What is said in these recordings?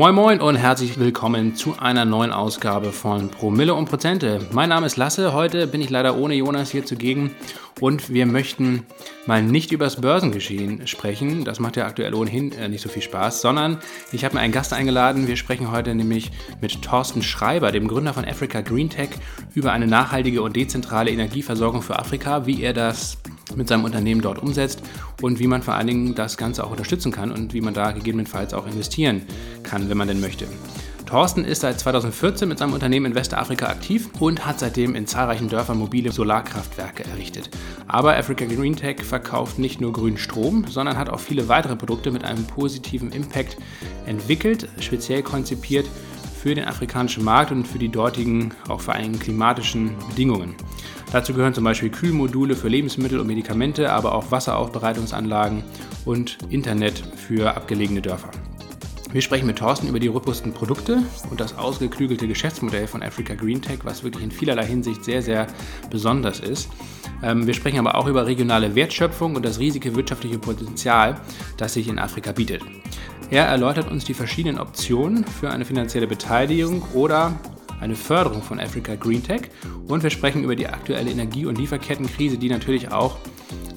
Moin Moin und herzlich willkommen zu einer neuen Ausgabe von Promille und Prozente. Mein Name ist Lasse, heute bin ich leider ohne Jonas hier zugegen und wir möchten mal nicht über das Börsengeschehen sprechen, das macht ja aktuell ohnehin äh, nicht so viel Spaß, sondern ich habe mir einen Gast eingeladen. Wir sprechen heute nämlich mit Thorsten Schreiber, dem Gründer von Africa Green Tech, über eine nachhaltige und dezentrale Energieversorgung für Afrika, wie er das mit seinem Unternehmen dort umsetzt und wie man vor allen Dingen das Ganze auch unterstützen kann und wie man da gegebenenfalls auch investieren kann, wenn man denn möchte. Thorsten ist seit 2014 mit seinem Unternehmen in Westafrika aktiv und hat seitdem in zahlreichen Dörfern mobile Solarkraftwerke errichtet. Aber Africa Green Tech verkauft nicht nur grünen Strom, sondern hat auch viele weitere Produkte mit einem positiven Impact entwickelt, speziell konzipiert für den afrikanischen Markt und für die dortigen, auch vor allem klimatischen Bedingungen. Dazu gehören zum Beispiel Kühlmodule für Lebensmittel und Medikamente, aber auch Wasseraufbereitungsanlagen und Internet für abgelegene Dörfer. Wir sprechen mit Thorsten über die robusten Produkte und das ausgeklügelte Geschäftsmodell von Africa Green Tech, was wirklich in vielerlei Hinsicht sehr, sehr besonders ist. Ähm, wir sprechen aber auch über regionale Wertschöpfung und das riesige wirtschaftliche Potenzial, das sich in Afrika bietet. Er erläutert uns die verschiedenen Optionen für eine finanzielle Beteiligung oder eine Förderung von Africa Green Tech und wir sprechen über die aktuelle Energie- und Lieferkettenkrise, die natürlich auch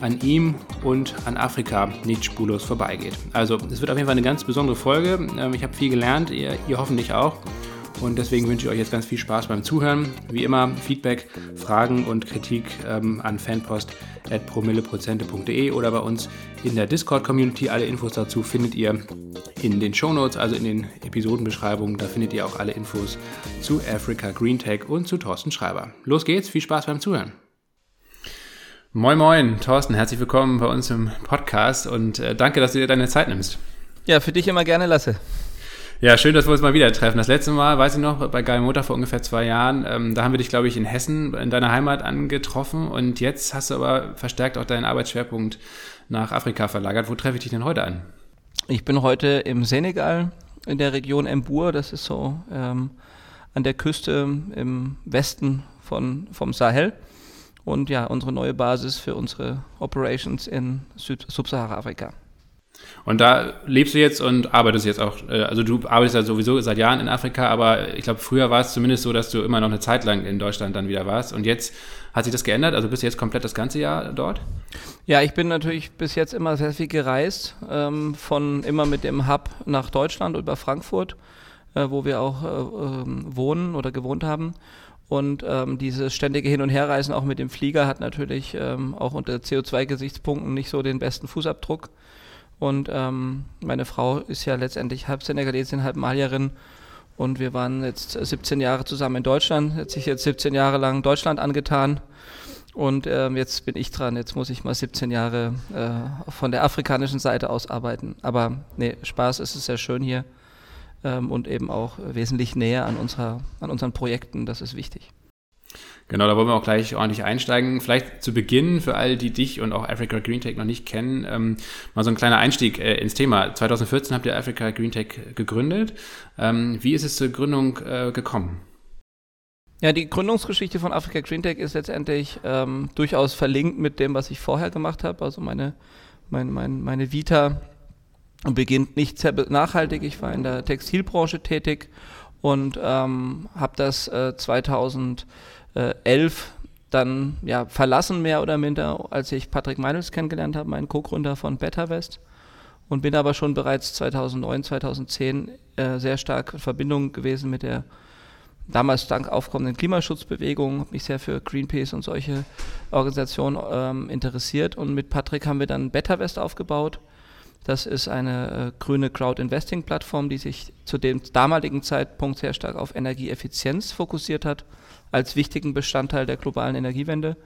an ihm und an Afrika nicht spurlos vorbeigeht. Also es wird auf jeden Fall eine ganz besondere Folge. Ähm, ich habe viel gelernt, ihr, ihr hoffentlich auch. Und deswegen wünsche ich euch jetzt ganz viel Spaß beim Zuhören. Wie immer Feedback, Fragen und Kritik ähm, an fanpost.promilleprozente.de oder bei uns in der Discord-Community. Alle Infos dazu findet ihr in den Shownotes, also in den Episodenbeschreibungen. Da findet ihr auch alle Infos zu Africa Green Tech und zu Thorsten Schreiber. Los geht's, viel Spaß beim Zuhören. Moin Moin, Thorsten, herzlich willkommen bei uns im Podcast und äh, danke, dass du dir deine Zeit nimmst. Ja, für dich immer gerne lasse. Ja, schön, dass wir uns mal wieder treffen. Das letzte Mal, weiß ich noch, bei Geil Motor vor ungefähr zwei Jahren, ähm, da haben wir dich, glaube ich, in Hessen, in deiner Heimat angetroffen und jetzt hast du aber verstärkt auch deinen Arbeitsschwerpunkt nach Afrika verlagert. Wo treffe ich dich denn heute an? Ich bin heute im Senegal, in der Region Embour, das ist so ähm, an der Küste im Westen von, vom Sahel und ja, unsere neue Basis für unsere Operations in Subsahara-Afrika. Und da lebst du jetzt und arbeitest jetzt auch, äh, also du arbeitest ja sowieso seit Jahren in Afrika, aber ich glaube, früher war es zumindest so, dass du immer noch eine Zeit lang in Deutschland dann wieder warst. Und jetzt hat sich das geändert? Also bist du jetzt komplett das ganze Jahr dort? Ja, ich bin natürlich bis jetzt immer sehr viel gereist, ähm, von immer mit dem Hub nach Deutschland über Frankfurt, äh, wo wir auch äh, äh, wohnen oder gewohnt haben. Und ähm, dieses ständige Hin- und Herreisen auch mit dem Flieger hat natürlich ähm, auch unter CO2-Gesichtspunkten nicht so den besten Fußabdruck. Und ähm, meine Frau ist ja letztendlich halb Senegalesin, halb Malierin. Und wir waren jetzt 17 Jahre zusammen in Deutschland. Hat sich jetzt 17 Jahre lang Deutschland angetan. Und ähm, jetzt bin ich dran. Jetzt muss ich mal 17 Jahre äh, von der afrikanischen Seite aus arbeiten. Aber nee, Spaß ist es sehr schön hier ähm, und eben auch wesentlich näher an, unserer, an unseren Projekten. Das ist wichtig. Genau, da wollen wir auch gleich ordentlich einsteigen. Vielleicht zu Beginn, für all die dich und auch Africa Green Tech noch nicht kennen, ähm, mal so ein kleiner Einstieg äh, ins Thema. 2014 habt ihr Africa Green Tech gegründet. Ähm, wie ist es zur Gründung äh, gekommen? Ja, die Gründungsgeschichte von Africa Green Tech ist letztendlich ähm, durchaus verlinkt mit dem, was ich vorher gemacht habe. Also meine, mein, mein, meine Vita beginnt nicht sehr nachhaltig. Ich war in der Textilbranche tätig und ähm, habe das äh, 2011 dann ja, verlassen, mehr oder minder, als ich Patrick Meinels kennengelernt habe, meinen Co-Gründer von BetterWest. Und bin aber schon bereits 2009, 2010 äh, sehr stark in Verbindung gewesen mit der damals dank aufkommenden Klimaschutzbewegung, habe mich sehr für Greenpeace und solche Organisationen ähm, interessiert. Und mit Patrick haben wir dann BetterWest aufgebaut das ist eine äh, grüne Crowd-Investing-Plattform, die sich zu dem damaligen Zeitpunkt sehr stark auf Energieeffizienz fokussiert hat, als wichtigen Bestandteil der globalen Energiewende.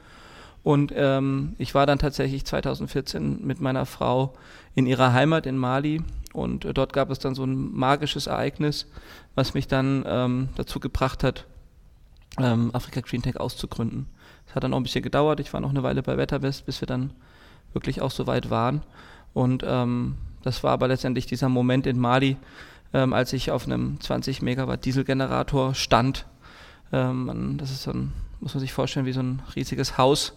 Und ähm, ich war dann tatsächlich 2014 mit meiner Frau in ihrer Heimat in Mali und äh, dort gab es dann so ein magisches Ereignis, was mich dann ähm, dazu gebracht hat, ähm, Afrika Green Tech auszugründen. Es hat dann auch ein bisschen gedauert. Ich war noch eine Weile bei Wetterwest, bis wir dann wirklich auch so weit waren. Und ähm, das war aber letztendlich dieser Moment in Mali, ähm, als ich auf einem 20 Megawatt Dieselgenerator stand. Ähm, das ist ein, muss man sich vorstellen, wie so ein riesiges Haus,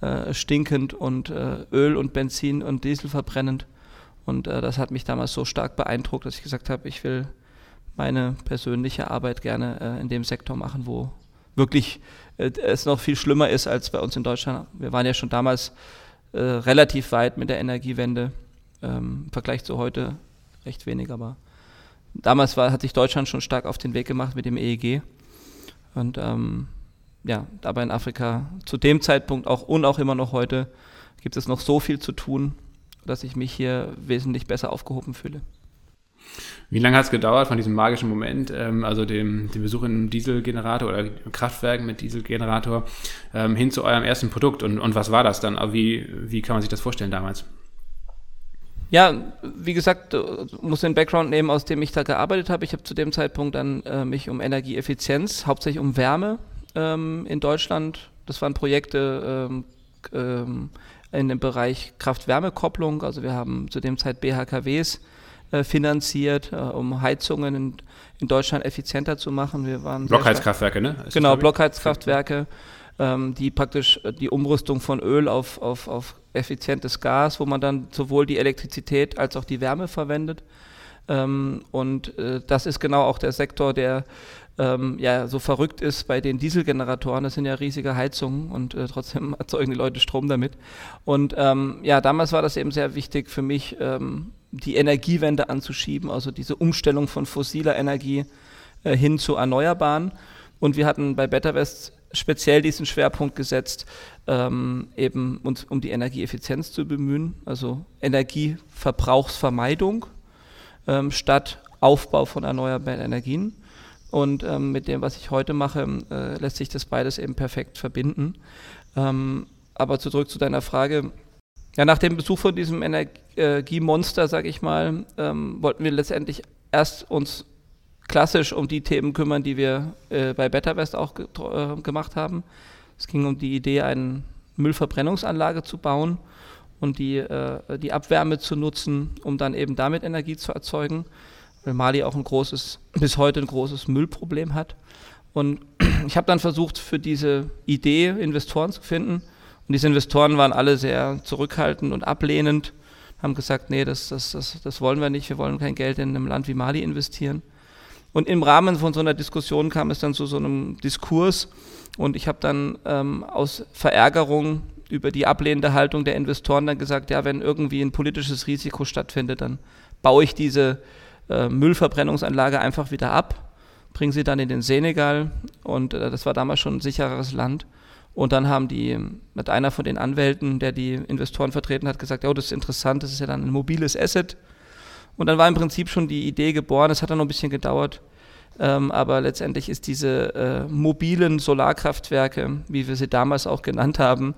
äh, stinkend und äh, Öl und Benzin und Diesel verbrennend. Und äh, das hat mich damals so stark beeindruckt, dass ich gesagt habe, ich will meine persönliche Arbeit gerne äh, in dem Sektor machen, wo wirklich äh, es noch viel schlimmer ist als bei uns in Deutschland. Wir waren ja schon damals äh, relativ weit mit der Energiewende, ähm, im Vergleich zu heute recht wenig, aber damals war, hat sich Deutschland schon stark auf den Weg gemacht mit dem EEG. Und ähm, ja, aber in Afrika zu dem Zeitpunkt auch und auch immer noch heute gibt es noch so viel zu tun, dass ich mich hier wesentlich besser aufgehoben fühle. Wie lange hat es gedauert von diesem magischen Moment, ähm, also dem, dem Besuch in einem Dieselgenerator oder Kraftwerk mit Dieselgenerator, ähm, hin zu eurem ersten Produkt? Und, und was war das dann? Wie, wie kann man sich das vorstellen damals? Ja, wie gesagt, muss den Background nehmen, aus dem ich da gearbeitet habe. Ich habe zu dem Zeitpunkt dann äh, mich um Energieeffizienz, hauptsächlich um Wärme ähm, in Deutschland. Das waren Projekte ähm, ähm, in dem Bereich Kraft-Wärme-Kopplung. Also wir haben zu dem Zeit BHKWs äh, finanziert, äh, um Heizungen in, in, Deutschland effizienter zu machen. Wir waren Blockheizkraftwerke, ne? Ist genau, Blockheizkraftwerke, ähm, die praktisch äh, die Umrüstung von Öl auf, auf, auf effizientes Gas, wo man dann sowohl die Elektrizität als auch die Wärme verwendet. Ähm, und äh, das ist genau auch der Sektor, der ähm, ja so verrückt ist bei den Dieselgeneratoren. Das sind ja riesige Heizungen und äh, trotzdem erzeugen die Leute Strom damit. Und ähm, ja, damals war das eben sehr wichtig für mich, ähm, die Energiewende anzuschieben, also diese Umstellung von fossiler Energie äh, hin zu Erneuerbaren. Und wir hatten bei BetterWest speziell diesen Schwerpunkt gesetzt, ähm, eben uns um die Energieeffizienz zu bemühen, also Energieverbrauchsvermeidung ähm, statt Aufbau von erneuerbaren Energien. Und ähm, mit dem, was ich heute mache, äh, lässt sich das beides eben perfekt verbinden. Ähm, aber zurück zu deiner Frage, ja, nach dem Besuch von diesem Energiemonster, sage ich mal, ähm, wollten wir letztendlich erst uns klassisch um die Themen kümmern, die wir äh, bei BetterWest auch ge äh, gemacht haben. Es ging um die Idee, eine Müllverbrennungsanlage zu bauen und die, äh, die Abwärme zu nutzen, um dann eben damit Energie zu erzeugen, weil Mali auch ein großes, bis heute ein großes Müllproblem hat. Und ich habe dann versucht, für diese Idee Investoren zu finden und diese Investoren waren alle sehr zurückhaltend und ablehnend, haben gesagt, nee, das, das, das, das wollen wir nicht, wir wollen kein Geld in einem Land wie Mali investieren. Und im Rahmen von so einer Diskussion kam es dann zu so einem Diskurs. Und ich habe dann ähm, aus Verärgerung über die ablehnende Haltung der Investoren dann gesagt, ja, wenn irgendwie ein politisches Risiko stattfindet, dann baue ich diese äh, Müllverbrennungsanlage einfach wieder ab, bringe sie dann in den Senegal. Und äh, das war damals schon ein sichereres Land. Und dann haben die, mit einer von den Anwälten, der die Investoren vertreten hat, gesagt, oh, das ist interessant, das ist ja dann ein mobiles Asset. Und dann war im Prinzip schon die Idee geboren, es hat dann noch ein bisschen gedauert, ähm, aber letztendlich ist diese äh, mobilen Solarkraftwerke, wie wir sie damals auch genannt haben,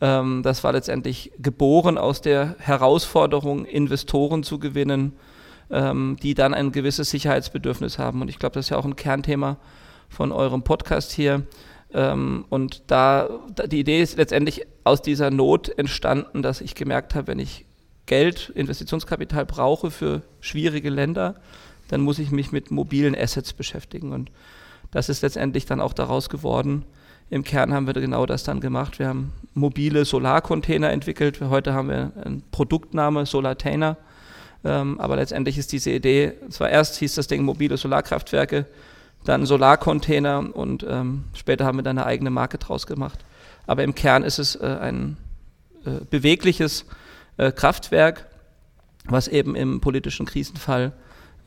ähm, das war letztendlich geboren aus der Herausforderung, Investoren zu gewinnen, ähm, die dann ein gewisses Sicherheitsbedürfnis haben. Und ich glaube, das ist ja auch ein Kernthema von eurem Podcast hier. Ähm, und da, da, die Idee ist letztendlich aus dieser Not entstanden, dass ich gemerkt habe, wenn ich Geld, Investitionskapital brauche für schwierige Länder, dann muss ich mich mit mobilen Assets beschäftigen. Und das ist letztendlich dann auch daraus geworden. Im Kern haben wir genau das dann gemacht. Wir haben mobile Solarcontainer entwickelt. Heute haben wir einen Produktname Solartainer. Ähm, aber letztendlich ist diese Idee, zwar erst hieß das Ding mobile Solarkraftwerke, dann Solarcontainer und ähm, später haben wir dann eine eigene Marke draus gemacht. Aber im Kern ist es äh, ein äh, bewegliches äh, Kraftwerk, was eben im politischen Krisenfall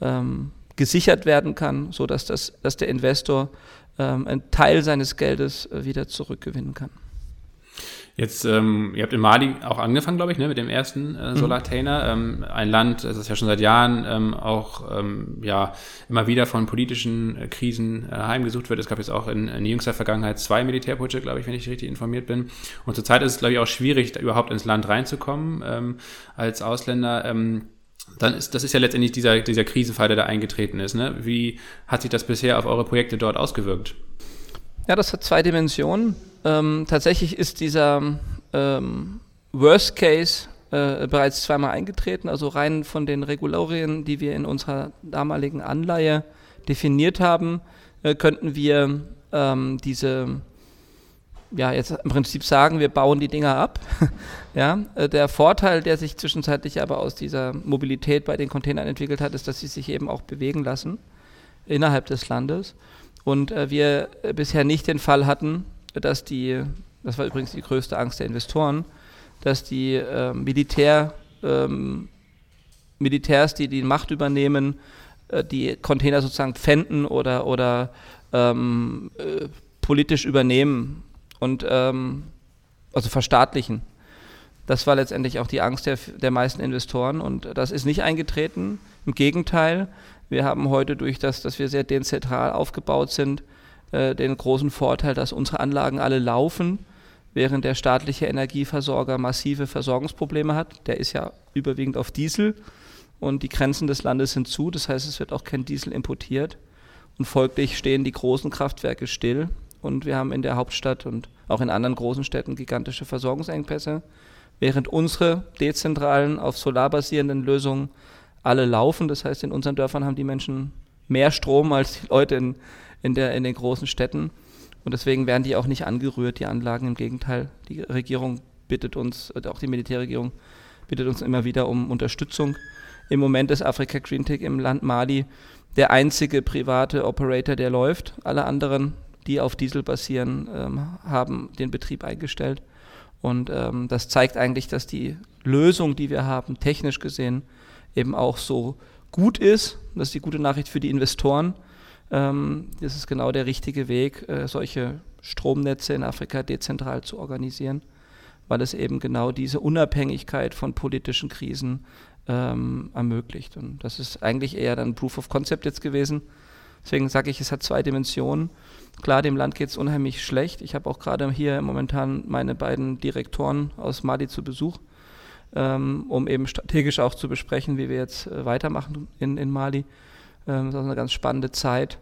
ähm, gesichert werden kann, sodass das, dass der Investor ähm, einen Teil seines Geldes äh, wieder zurückgewinnen kann. Jetzt, ähm, ihr habt in Mali auch angefangen, glaube ich, ne, mit dem ersten äh, mhm. Solartainer. Ähm, ein Land, das ist ja schon seit Jahren ähm, auch ähm, ja immer wieder von politischen äh, Krisen äh, heimgesucht wird. Es gab jetzt auch in, in jüngster Vergangenheit zwei Militärputsche, glaube ich, wenn ich richtig informiert bin. Und zurzeit ist es, glaube ich, auch schwierig, überhaupt ins Land reinzukommen ähm, als Ausländer. Ähm, dann ist, das ist ja letztendlich dieser, dieser Krisenfall, der da eingetreten ist. Ne? Wie hat sich das bisher auf eure Projekte dort ausgewirkt? Ja, das hat zwei Dimensionen. Ähm, tatsächlich ist dieser ähm, Worst Case äh, bereits zweimal eingetreten, also rein von den Regularien, die wir in unserer damaligen Anleihe definiert haben, äh, könnten wir ähm, diese, ja, jetzt im Prinzip sagen, wir bauen die Dinger ab. ja, äh, der Vorteil, der sich zwischenzeitlich aber aus dieser Mobilität bei den Containern entwickelt hat, ist, dass sie sich eben auch bewegen lassen. innerhalb des Landes. Und äh, wir bisher nicht den Fall hatten, dass die, das war übrigens die größte Angst der Investoren, dass die äh, Militär, ähm, Militärs, die die Macht übernehmen, äh, die Container sozusagen pfänden oder, oder ähm, äh, politisch übernehmen und ähm, also verstaatlichen. Das war letztendlich auch die Angst der, der meisten Investoren und das ist nicht eingetreten. Im Gegenteil, wir haben heute durch das, dass wir sehr dezentral aufgebaut sind, äh, den großen Vorteil, dass unsere Anlagen alle laufen, während der staatliche Energieversorger massive Versorgungsprobleme hat. Der ist ja überwiegend auf Diesel und die Grenzen des Landes sind zu. Das heißt, es wird auch kein Diesel importiert und folglich stehen die großen Kraftwerke still. Und wir haben in der Hauptstadt und auch in anderen großen Städten gigantische Versorgungsengpässe, während unsere dezentralen, auf Solar basierenden Lösungen alle laufen. Das heißt, in unseren Dörfern haben die Menschen mehr Strom als die Leute in, in, der, in den großen Städten. Und deswegen werden die auch nicht angerührt, die Anlagen. Im Gegenteil, die Regierung bittet uns, auch die Militärregierung bittet uns immer wieder um Unterstützung. Im Moment ist Afrika Green Tech im Land Mali der einzige private Operator, der läuft. Alle anderen, die auf Diesel basieren, ähm, haben den Betrieb eingestellt. Und ähm, das zeigt eigentlich, dass die Lösung, die wir haben, technisch gesehen, eben auch so gut ist. Das ist die gute Nachricht für die Investoren. Ähm, das ist genau der richtige Weg, äh, solche Stromnetze in Afrika dezentral zu organisieren, weil es eben genau diese Unabhängigkeit von politischen Krisen ähm, ermöglicht. Und das ist eigentlich eher dann Proof of Concept jetzt gewesen. Deswegen sage ich, es hat zwei Dimensionen. Klar, dem Land geht es unheimlich schlecht. Ich habe auch gerade hier momentan meine beiden Direktoren aus Mali zu Besuch, ähm, um eben strategisch auch zu besprechen, wie wir jetzt äh, weitermachen in, in Mali. Ähm, das ist eine ganz spannende Zeit.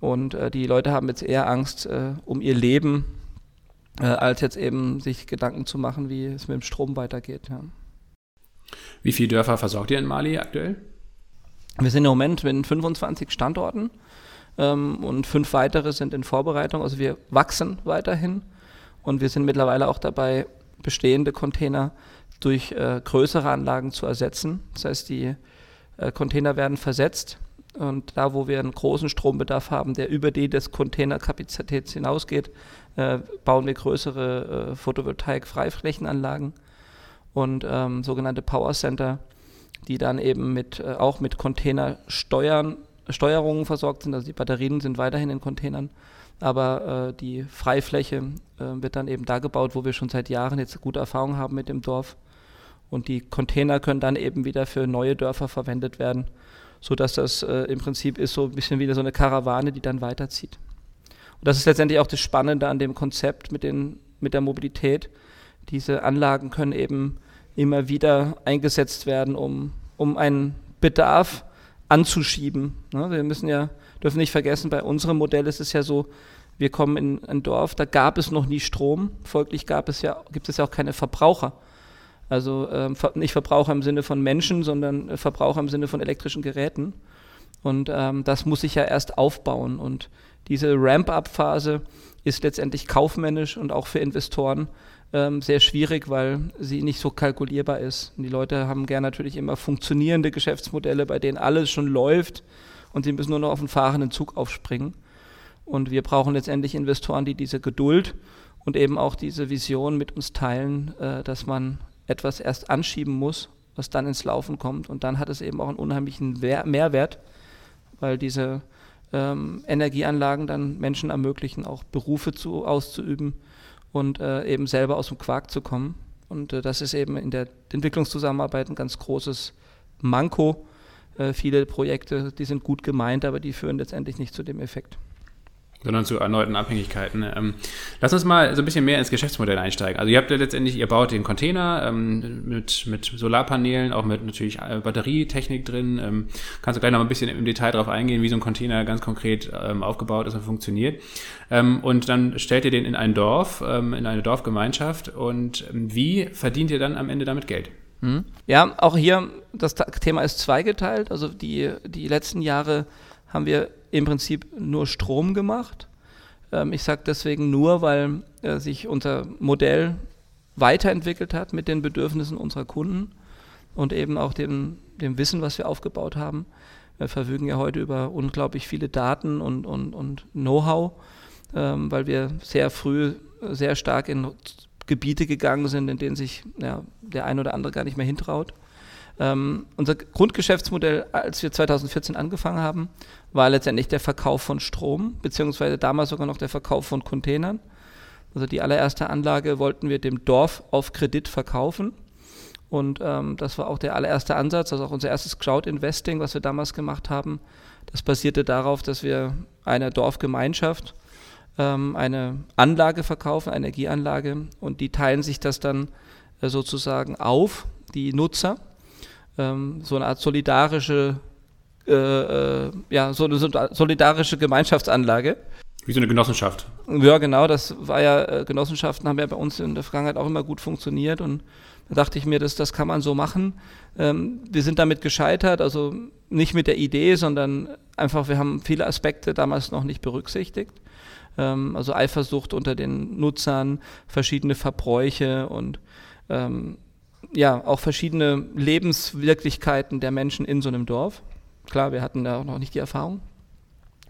Und äh, die Leute haben jetzt eher Angst äh, um ihr Leben, äh, als jetzt eben sich Gedanken zu machen, wie es mit dem Strom weitergeht. Ja. Wie viele Dörfer versorgt ihr in Mali aktuell? Wir sind im Moment mit 25 Standorten ähm, und fünf weitere sind in Vorbereitung. Also wir wachsen weiterhin und wir sind mittlerweile auch dabei, bestehende Container durch äh, größere Anlagen zu ersetzen. Das heißt, die äh, Container werden versetzt und da, wo wir einen großen Strombedarf haben, der über die des Containerkapazitäts hinausgeht, äh, bauen wir größere äh, Photovoltaik-Freiflächenanlagen und ähm, sogenannte Power Center, die dann eben mit, äh, auch mit Containersteuern, Steuerungen versorgt sind. Also die Batterien sind weiterhin in Containern, aber äh, die Freifläche äh, wird dann eben da gebaut, wo wir schon seit Jahren jetzt gute Erfahrungen haben mit dem Dorf. Und die Container können dann eben wieder für neue Dörfer verwendet werden, sodass das äh, im Prinzip ist so ein bisschen wie so eine Karawane, die dann weiterzieht. Und das ist letztendlich auch das Spannende an dem Konzept mit, den, mit der Mobilität. Diese Anlagen können eben immer wieder eingesetzt werden, um, um einen Bedarf anzuschieben. Ne? Wir müssen ja, dürfen nicht vergessen, bei unserem Modell ist es ja so, wir kommen in ein Dorf, da gab es noch nie Strom, folglich gab es ja, gibt es ja auch keine Verbraucher. Also ähm, nicht Verbraucher im Sinne von Menschen, sondern Verbraucher im Sinne von elektrischen Geräten. Und ähm, das muss sich ja erst aufbauen. Und diese Ramp-up-Phase ist letztendlich kaufmännisch und auch für Investoren ähm, sehr schwierig, weil sie nicht so kalkulierbar ist. Und die Leute haben gern natürlich immer funktionierende Geschäftsmodelle, bei denen alles schon läuft und sie müssen nur noch auf den fahrenden Zug aufspringen. Und wir brauchen letztendlich Investoren, die diese Geduld und eben auch diese Vision mit uns teilen, äh, dass man etwas erst anschieben muss, was dann ins Laufen kommt. Und dann hat es eben auch einen unheimlichen Mehrwert, weil diese ähm, Energieanlagen dann Menschen ermöglichen, auch Berufe zu, auszuüben, und äh, eben selber aus dem Quark zu kommen. Und äh, das ist eben in der Entwicklungszusammenarbeit ein ganz großes Manko. Äh, viele Projekte, die sind gut gemeint, aber die führen letztendlich nicht zu dem Effekt sondern zu erneuten Abhängigkeiten. Ähm, lass uns mal so ein bisschen mehr ins Geschäftsmodell einsteigen. Also ihr habt ja letztendlich, ihr baut den Container ähm, mit, mit Solarpanelen, auch mit natürlich äh, Batterietechnik drin. Ähm, kannst du gleich noch ein bisschen im Detail darauf eingehen, wie so ein Container ganz konkret ähm, aufgebaut ist und funktioniert. Ähm, und dann stellt ihr den in ein Dorf, ähm, in eine Dorfgemeinschaft. Und ähm, wie verdient ihr dann am Ende damit Geld? Mhm. Ja, auch hier, das Thema ist zweigeteilt. Also die, die letzten Jahre haben wir im Prinzip nur Strom gemacht. Ähm, ich sage deswegen nur, weil äh, sich unser Modell weiterentwickelt hat mit den Bedürfnissen unserer Kunden und eben auch dem, dem Wissen, was wir aufgebaut haben. Wir verfügen ja heute über unglaublich viele Daten und, und, und Know-how, ähm, weil wir sehr früh sehr stark in Gebiete gegangen sind, in denen sich ja, der ein oder andere gar nicht mehr hintraut. Ähm, unser Grundgeschäftsmodell, als wir 2014 angefangen haben, war letztendlich der Verkauf von Strom, beziehungsweise damals sogar noch der Verkauf von Containern. Also die allererste Anlage wollten wir dem Dorf auf Kredit verkaufen. Und ähm, das war auch der allererste Ansatz, also auch unser erstes Crowd-Investing, was wir damals gemacht haben. Das basierte darauf, dass wir einer Dorfgemeinschaft ähm, eine Anlage verkaufen, eine Energieanlage, und die teilen sich das dann äh, sozusagen auf, die Nutzer ähm, so eine Art solidarische, äh, äh, ja, so eine solidarische Gemeinschaftsanlage. Wie so eine Genossenschaft. Ja, genau, das war ja, äh, Genossenschaften haben ja bei uns in der Vergangenheit auch immer gut funktioniert und da dachte ich mir, das, das kann man so machen. Ähm, wir sind damit gescheitert, also nicht mit der Idee, sondern einfach, wir haben viele Aspekte damals noch nicht berücksichtigt. Ähm, also Eifersucht unter den Nutzern, verschiedene Verbräuche und ähm, ja, auch verschiedene Lebenswirklichkeiten der Menschen in so einem Dorf. Klar, wir hatten da auch noch nicht die Erfahrung.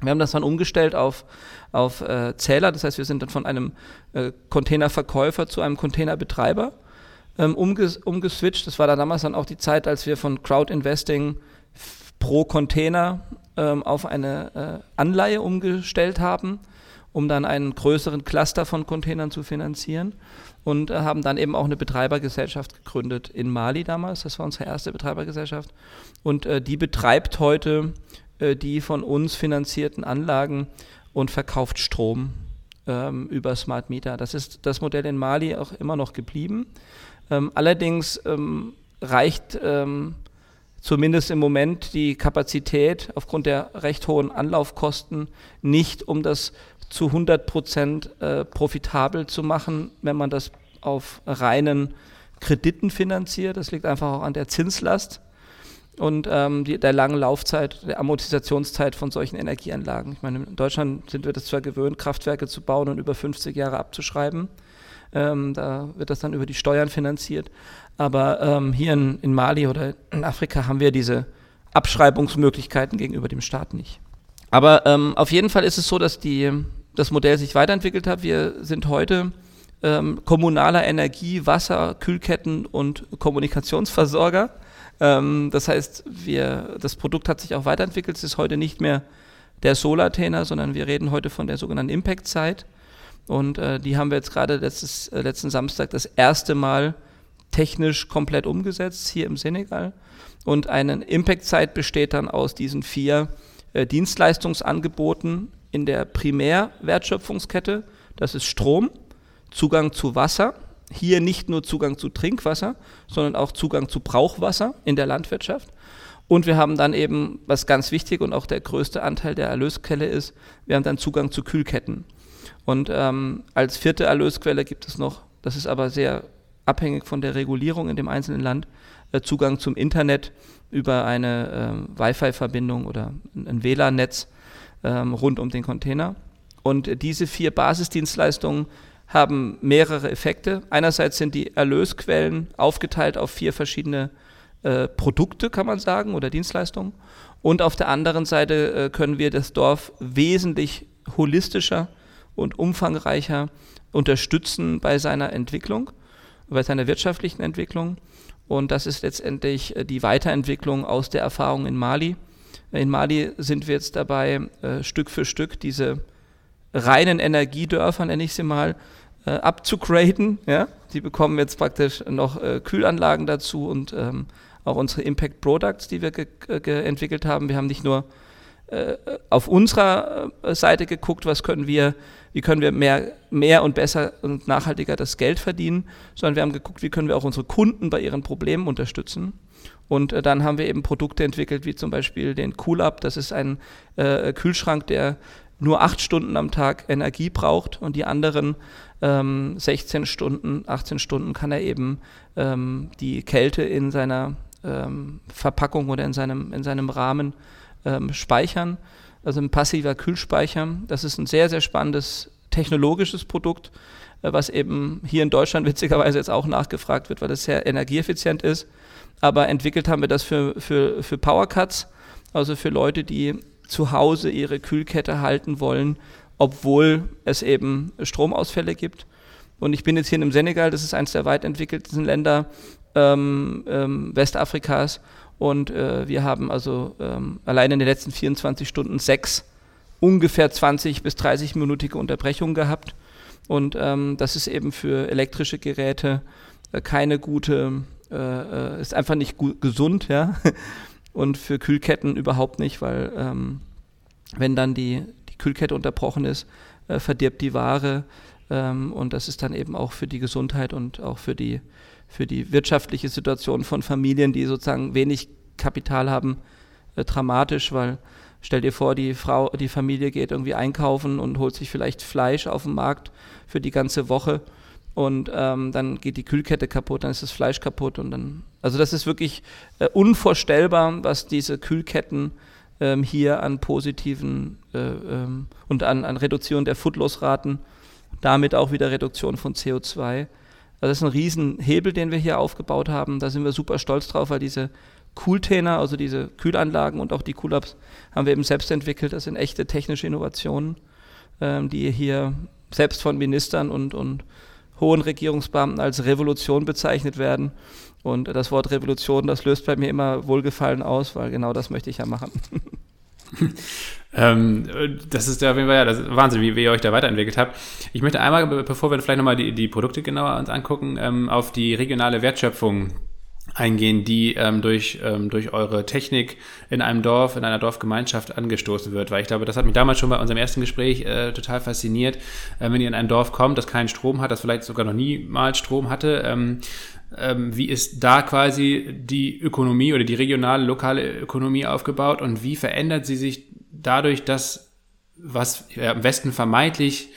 Wir haben das dann umgestellt auf, auf äh, Zähler, das heißt, wir sind dann von einem äh, Containerverkäufer zu einem Containerbetreiber ähm, umges umgeswitcht. Das war dann damals dann auch die Zeit, als wir von Crowd Investing pro Container ähm, auf eine äh, Anleihe umgestellt haben, um dann einen größeren Cluster von Containern zu finanzieren und äh, haben dann eben auch eine Betreibergesellschaft gegründet in Mali damals. Das war unsere erste Betreibergesellschaft. Und äh, die betreibt heute äh, die von uns finanzierten Anlagen und verkauft Strom ähm, über Smart Meter. Das ist das Modell in Mali auch immer noch geblieben. Ähm, allerdings ähm, reicht ähm, zumindest im Moment die Kapazität aufgrund der recht hohen Anlaufkosten nicht, um das zu 100 Prozent äh, profitabel zu machen, wenn man das auf reinen Krediten finanziert. Das liegt einfach auch an der Zinslast und ähm, die, der langen Laufzeit, der Amortisationszeit von solchen Energieanlagen. Ich meine, in Deutschland sind wir das zwar gewöhnt, Kraftwerke zu bauen und über 50 Jahre abzuschreiben. Ähm, da wird das dann über die Steuern finanziert. Aber ähm, hier in, in Mali oder in Afrika haben wir diese Abschreibungsmöglichkeiten gegenüber dem Staat nicht. Aber ähm, auf jeden Fall ist es so, dass die, das Modell sich weiterentwickelt hat. Wir sind heute ähm, kommunaler Energie-, Wasser-, Kühlketten- und Kommunikationsversorger. Ähm, das heißt, wir, das Produkt hat sich auch weiterentwickelt. Es ist heute nicht mehr der Solartainer, sondern wir reden heute von der sogenannten Impact-Zeit. Und äh, die haben wir jetzt gerade letztes, äh, letzten Samstag das erste Mal technisch komplett umgesetzt hier im Senegal. Und eine Impact-Zeit besteht dann aus diesen vier äh, Dienstleistungsangeboten in der Primärwertschöpfungskette. Das ist Strom, Zugang zu Wasser, hier nicht nur Zugang zu Trinkwasser, sondern auch Zugang zu Brauchwasser in der Landwirtschaft. Und wir haben dann eben, was ganz wichtig und auch der größte Anteil der Erlösquelle ist, wir haben dann Zugang zu Kühlketten. Und ähm, als vierte Erlösquelle gibt es noch, das ist aber sehr abhängig von der Regulierung in dem einzelnen Land, äh, Zugang zum Internet über eine äh, Wi-Fi-Verbindung oder ein WLAN-Netz ähm, rund um den Container. Und diese vier Basisdienstleistungen haben mehrere Effekte. Einerseits sind die Erlösquellen aufgeteilt auf vier verschiedene äh, Produkte, kann man sagen, oder Dienstleistungen. Und auf der anderen Seite äh, können wir das Dorf wesentlich holistischer und umfangreicher unterstützen bei seiner Entwicklung, bei seiner wirtschaftlichen Entwicklung. Und das ist letztendlich äh, die Weiterentwicklung aus der Erfahrung in Mali. In Mali sind wir jetzt dabei, äh, Stück für Stück diese reinen Energiedörfer, nenne ich sie mal, äh, abzugraden. Ja? Die bekommen jetzt praktisch noch äh, Kühlanlagen dazu und ähm, auch unsere Impact Products, die wir entwickelt haben. Wir haben nicht nur auf unserer Seite geguckt, was können wir, wie können wir mehr, mehr und besser und nachhaltiger das Geld verdienen, sondern wir haben geguckt, wie können wir auch unsere Kunden bei ihren Problemen unterstützen. Und äh, dann haben wir eben Produkte entwickelt, wie zum Beispiel den Cool-Up. Das ist ein äh, Kühlschrank, der nur acht Stunden am Tag Energie braucht und die anderen ähm, 16 Stunden, 18 Stunden kann er eben ähm, die Kälte in seiner ähm, Verpackung oder in seinem, in seinem Rahmen ähm, speichern. Also ein passiver Kühlspeicher. Das ist ein sehr, sehr spannendes technologisches Produkt, äh, was eben hier in Deutschland witzigerweise jetzt auch nachgefragt wird, weil es sehr energieeffizient ist. Aber entwickelt haben wir das für, für, für Powercuts also für Leute, die zu Hause ihre Kühlkette halten wollen, obwohl es eben Stromausfälle gibt. Und ich bin jetzt hier in Senegal, das ist eines der weit entwickelten Länder ähm, ähm, Westafrikas. Und äh, wir haben also ähm, allein in den letzten 24 Stunden sechs ungefähr 20 bis 30-minütige Unterbrechungen gehabt. Und ähm, das ist eben für elektrische Geräte äh, keine gute, äh, äh ist einfach nicht gesund, ja. Und für Kühlketten überhaupt nicht, weil ähm, wenn dann die, die Kühlkette unterbrochen ist, äh, verdirbt die Ware. Ähm, und das ist dann eben auch für die Gesundheit und auch für die, für die wirtschaftliche Situation von Familien, die sozusagen wenig Kapital haben, äh, dramatisch, weil stell dir vor, die Frau, die Familie geht irgendwie einkaufen und holt sich vielleicht Fleisch auf dem Markt für die ganze Woche und ähm, dann geht die Kühlkette kaputt, dann ist das Fleisch kaputt und dann, also das ist wirklich äh, unvorstellbar, was diese Kühlketten ähm, hier an positiven äh, ähm, und an, an Reduzierung der Foodloss-Raten, damit auch wieder Reduktion von CO2. Also das ist ein Riesenhebel, den wir hier aufgebaut haben. Da sind wir super stolz drauf, weil diese Cooltainer, also diese Kühlanlagen und auch die Coolabs haben wir eben selbst entwickelt. Das sind echte technische Innovationen, ähm, die hier selbst von Ministern und, und hohen Regierungsbeamten als Revolution bezeichnet werden. Und das Wort Revolution, das löst bei mir immer Wohlgefallen aus, weil genau das möchte ich ja machen. ähm, das ist auf jeden Fall ja, das ist Wahnsinn, wie, wie ihr euch da weiterentwickelt habt. Ich möchte einmal, bevor wir vielleicht nochmal die, die Produkte genauer uns angucken, ähm, auf die regionale Wertschöpfung eingehen, die ähm, durch, ähm, durch eure Technik in einem Dorf, in einer Dorfgemeinschaft angestoßen wird. Weil ich glaube, das hat mich damals schon bei unserem ersten Gespräch äh, total fasziniert, äh, wenn ihr in ein Dorf kommt, das keinen Strom hat, das vielleicht sogar noch niemals Strom hatte. Ähm, ähm, wie ist da quasi die Ökonomie oder die regionale, lokale Ökonomie aufgebaut und wie verändert sie sich dadurch, dass was ja, im Westen vermeintlich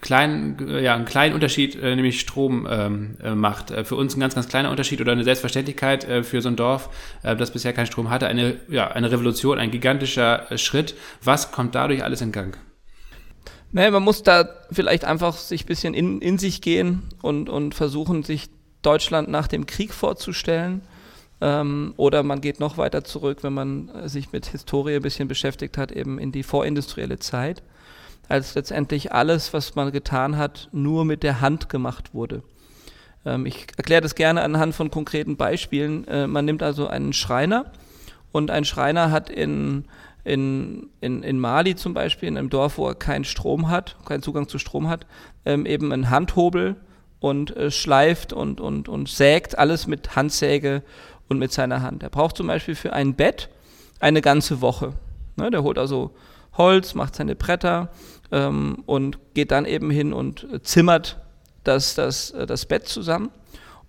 kleinen, ja, einen kleinen Unterschied, äh, nämlich Strom ähm, äh, macht. Äh, für uns ein ganz, ganz kleiner Unterschied oder eine Selbstverständlichkeit äh, für so ein Dorf, äh, das bisher keinen Strom hatte. Eine, ja, eine Revolution, ein gigantischer äh, Schritt. Was kommt dadurch alles in Gang? Naja, man muss da vielleicht einfach sich bisschen in, in sich gehen und, und versuchen, sich Deutschland nach dem Krieg vorzustellen. Ähm, oder man geht noch weiter zurück, wenn man sich mit Historie ein bisschen beschäftigt hat, eben in die vorindustrielle Zeit als letztendlich alles, was man getan hat, nur mit der Hand gemacht wurde. Ähm, ich erkläre das gerne anhand von konkreten Beispielen. Äh, man nimmt also einen Schreiner und ein Schreiner hat in, in, in, in Mali zum Beispiel, in einem Dorf, wo er keinen Strom hat, keinen Zugang zu Strom hat, ähm, eben einen Handhobel und äh, schleift und, und, und sägt alles mit Handsäge und mit seiner Hand. Er braucht zum Beispiel für ein Bett eine ganze Woche. Ne, der holt also Holz, macht seine Bretter ähm, und geht dann eben hin und zimmert das, das, äh, das Bett zusammen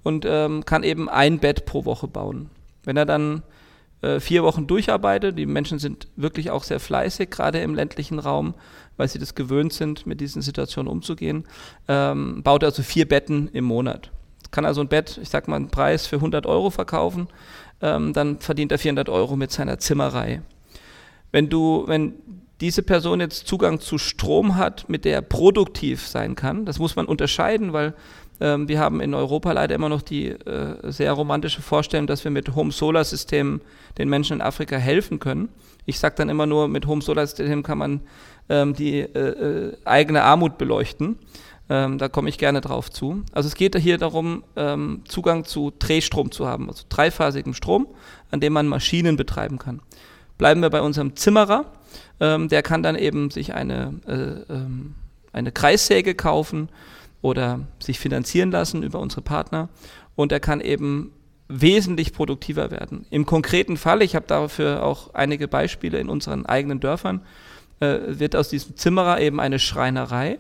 und ähm, kann eben ein Bett pro Woche bauen. Wenn er dann äh, vier Wochen durcharbeitet, die Menschen sind wirklich auch sehr fleißig, gerade im ländlichen Raum, weil sie das gewöhnt sind, mit diesen Situationen umzugehen, ähm, baut also vier Betten im Monat. Kann also ein Bett, ich sag mal, einen Preis für 100 Euro verkaufen, ähm, dann verdient er 400 Euro mit seiner Zimmerei. Wenn du, wenn diese Person jetzt Zugang zu Strom hat, mit der er produktiv sein kann. Das muss man unterscheiden, weil ähm, wir haben in Europa leider immer noch die äh, sehr romantische Vorstellung, dass wir mit Home-Solar-Systemen den Menschen in Afrika helfen können. Ich sage dann immer nur, mit Home-Solar-Systemen kann man ähm, die äh, äh, eigene Armut beleuchten. Ähm, da komme ich gerne drauf zu. Also es geht hier darum, ähm, Zugang zu Drehstrom zu haben, also dreiphasigem Strom, an dem man Maschinen betreiben kann. Bleiben wir bei unserem Zimmerer ähm, der kann dann eben sich eine, äh, ähm, eine Kreissäge kaufen oder sich finanzieren lassen über unsere Partner und er kann eben wesentlich produktiver werden. Im konkreten Fall, ich habe dafür auch einige Beispiele in unseren eigenen Dörfern, äh, wird aus diesem Zimmerer eben eine Schreinerei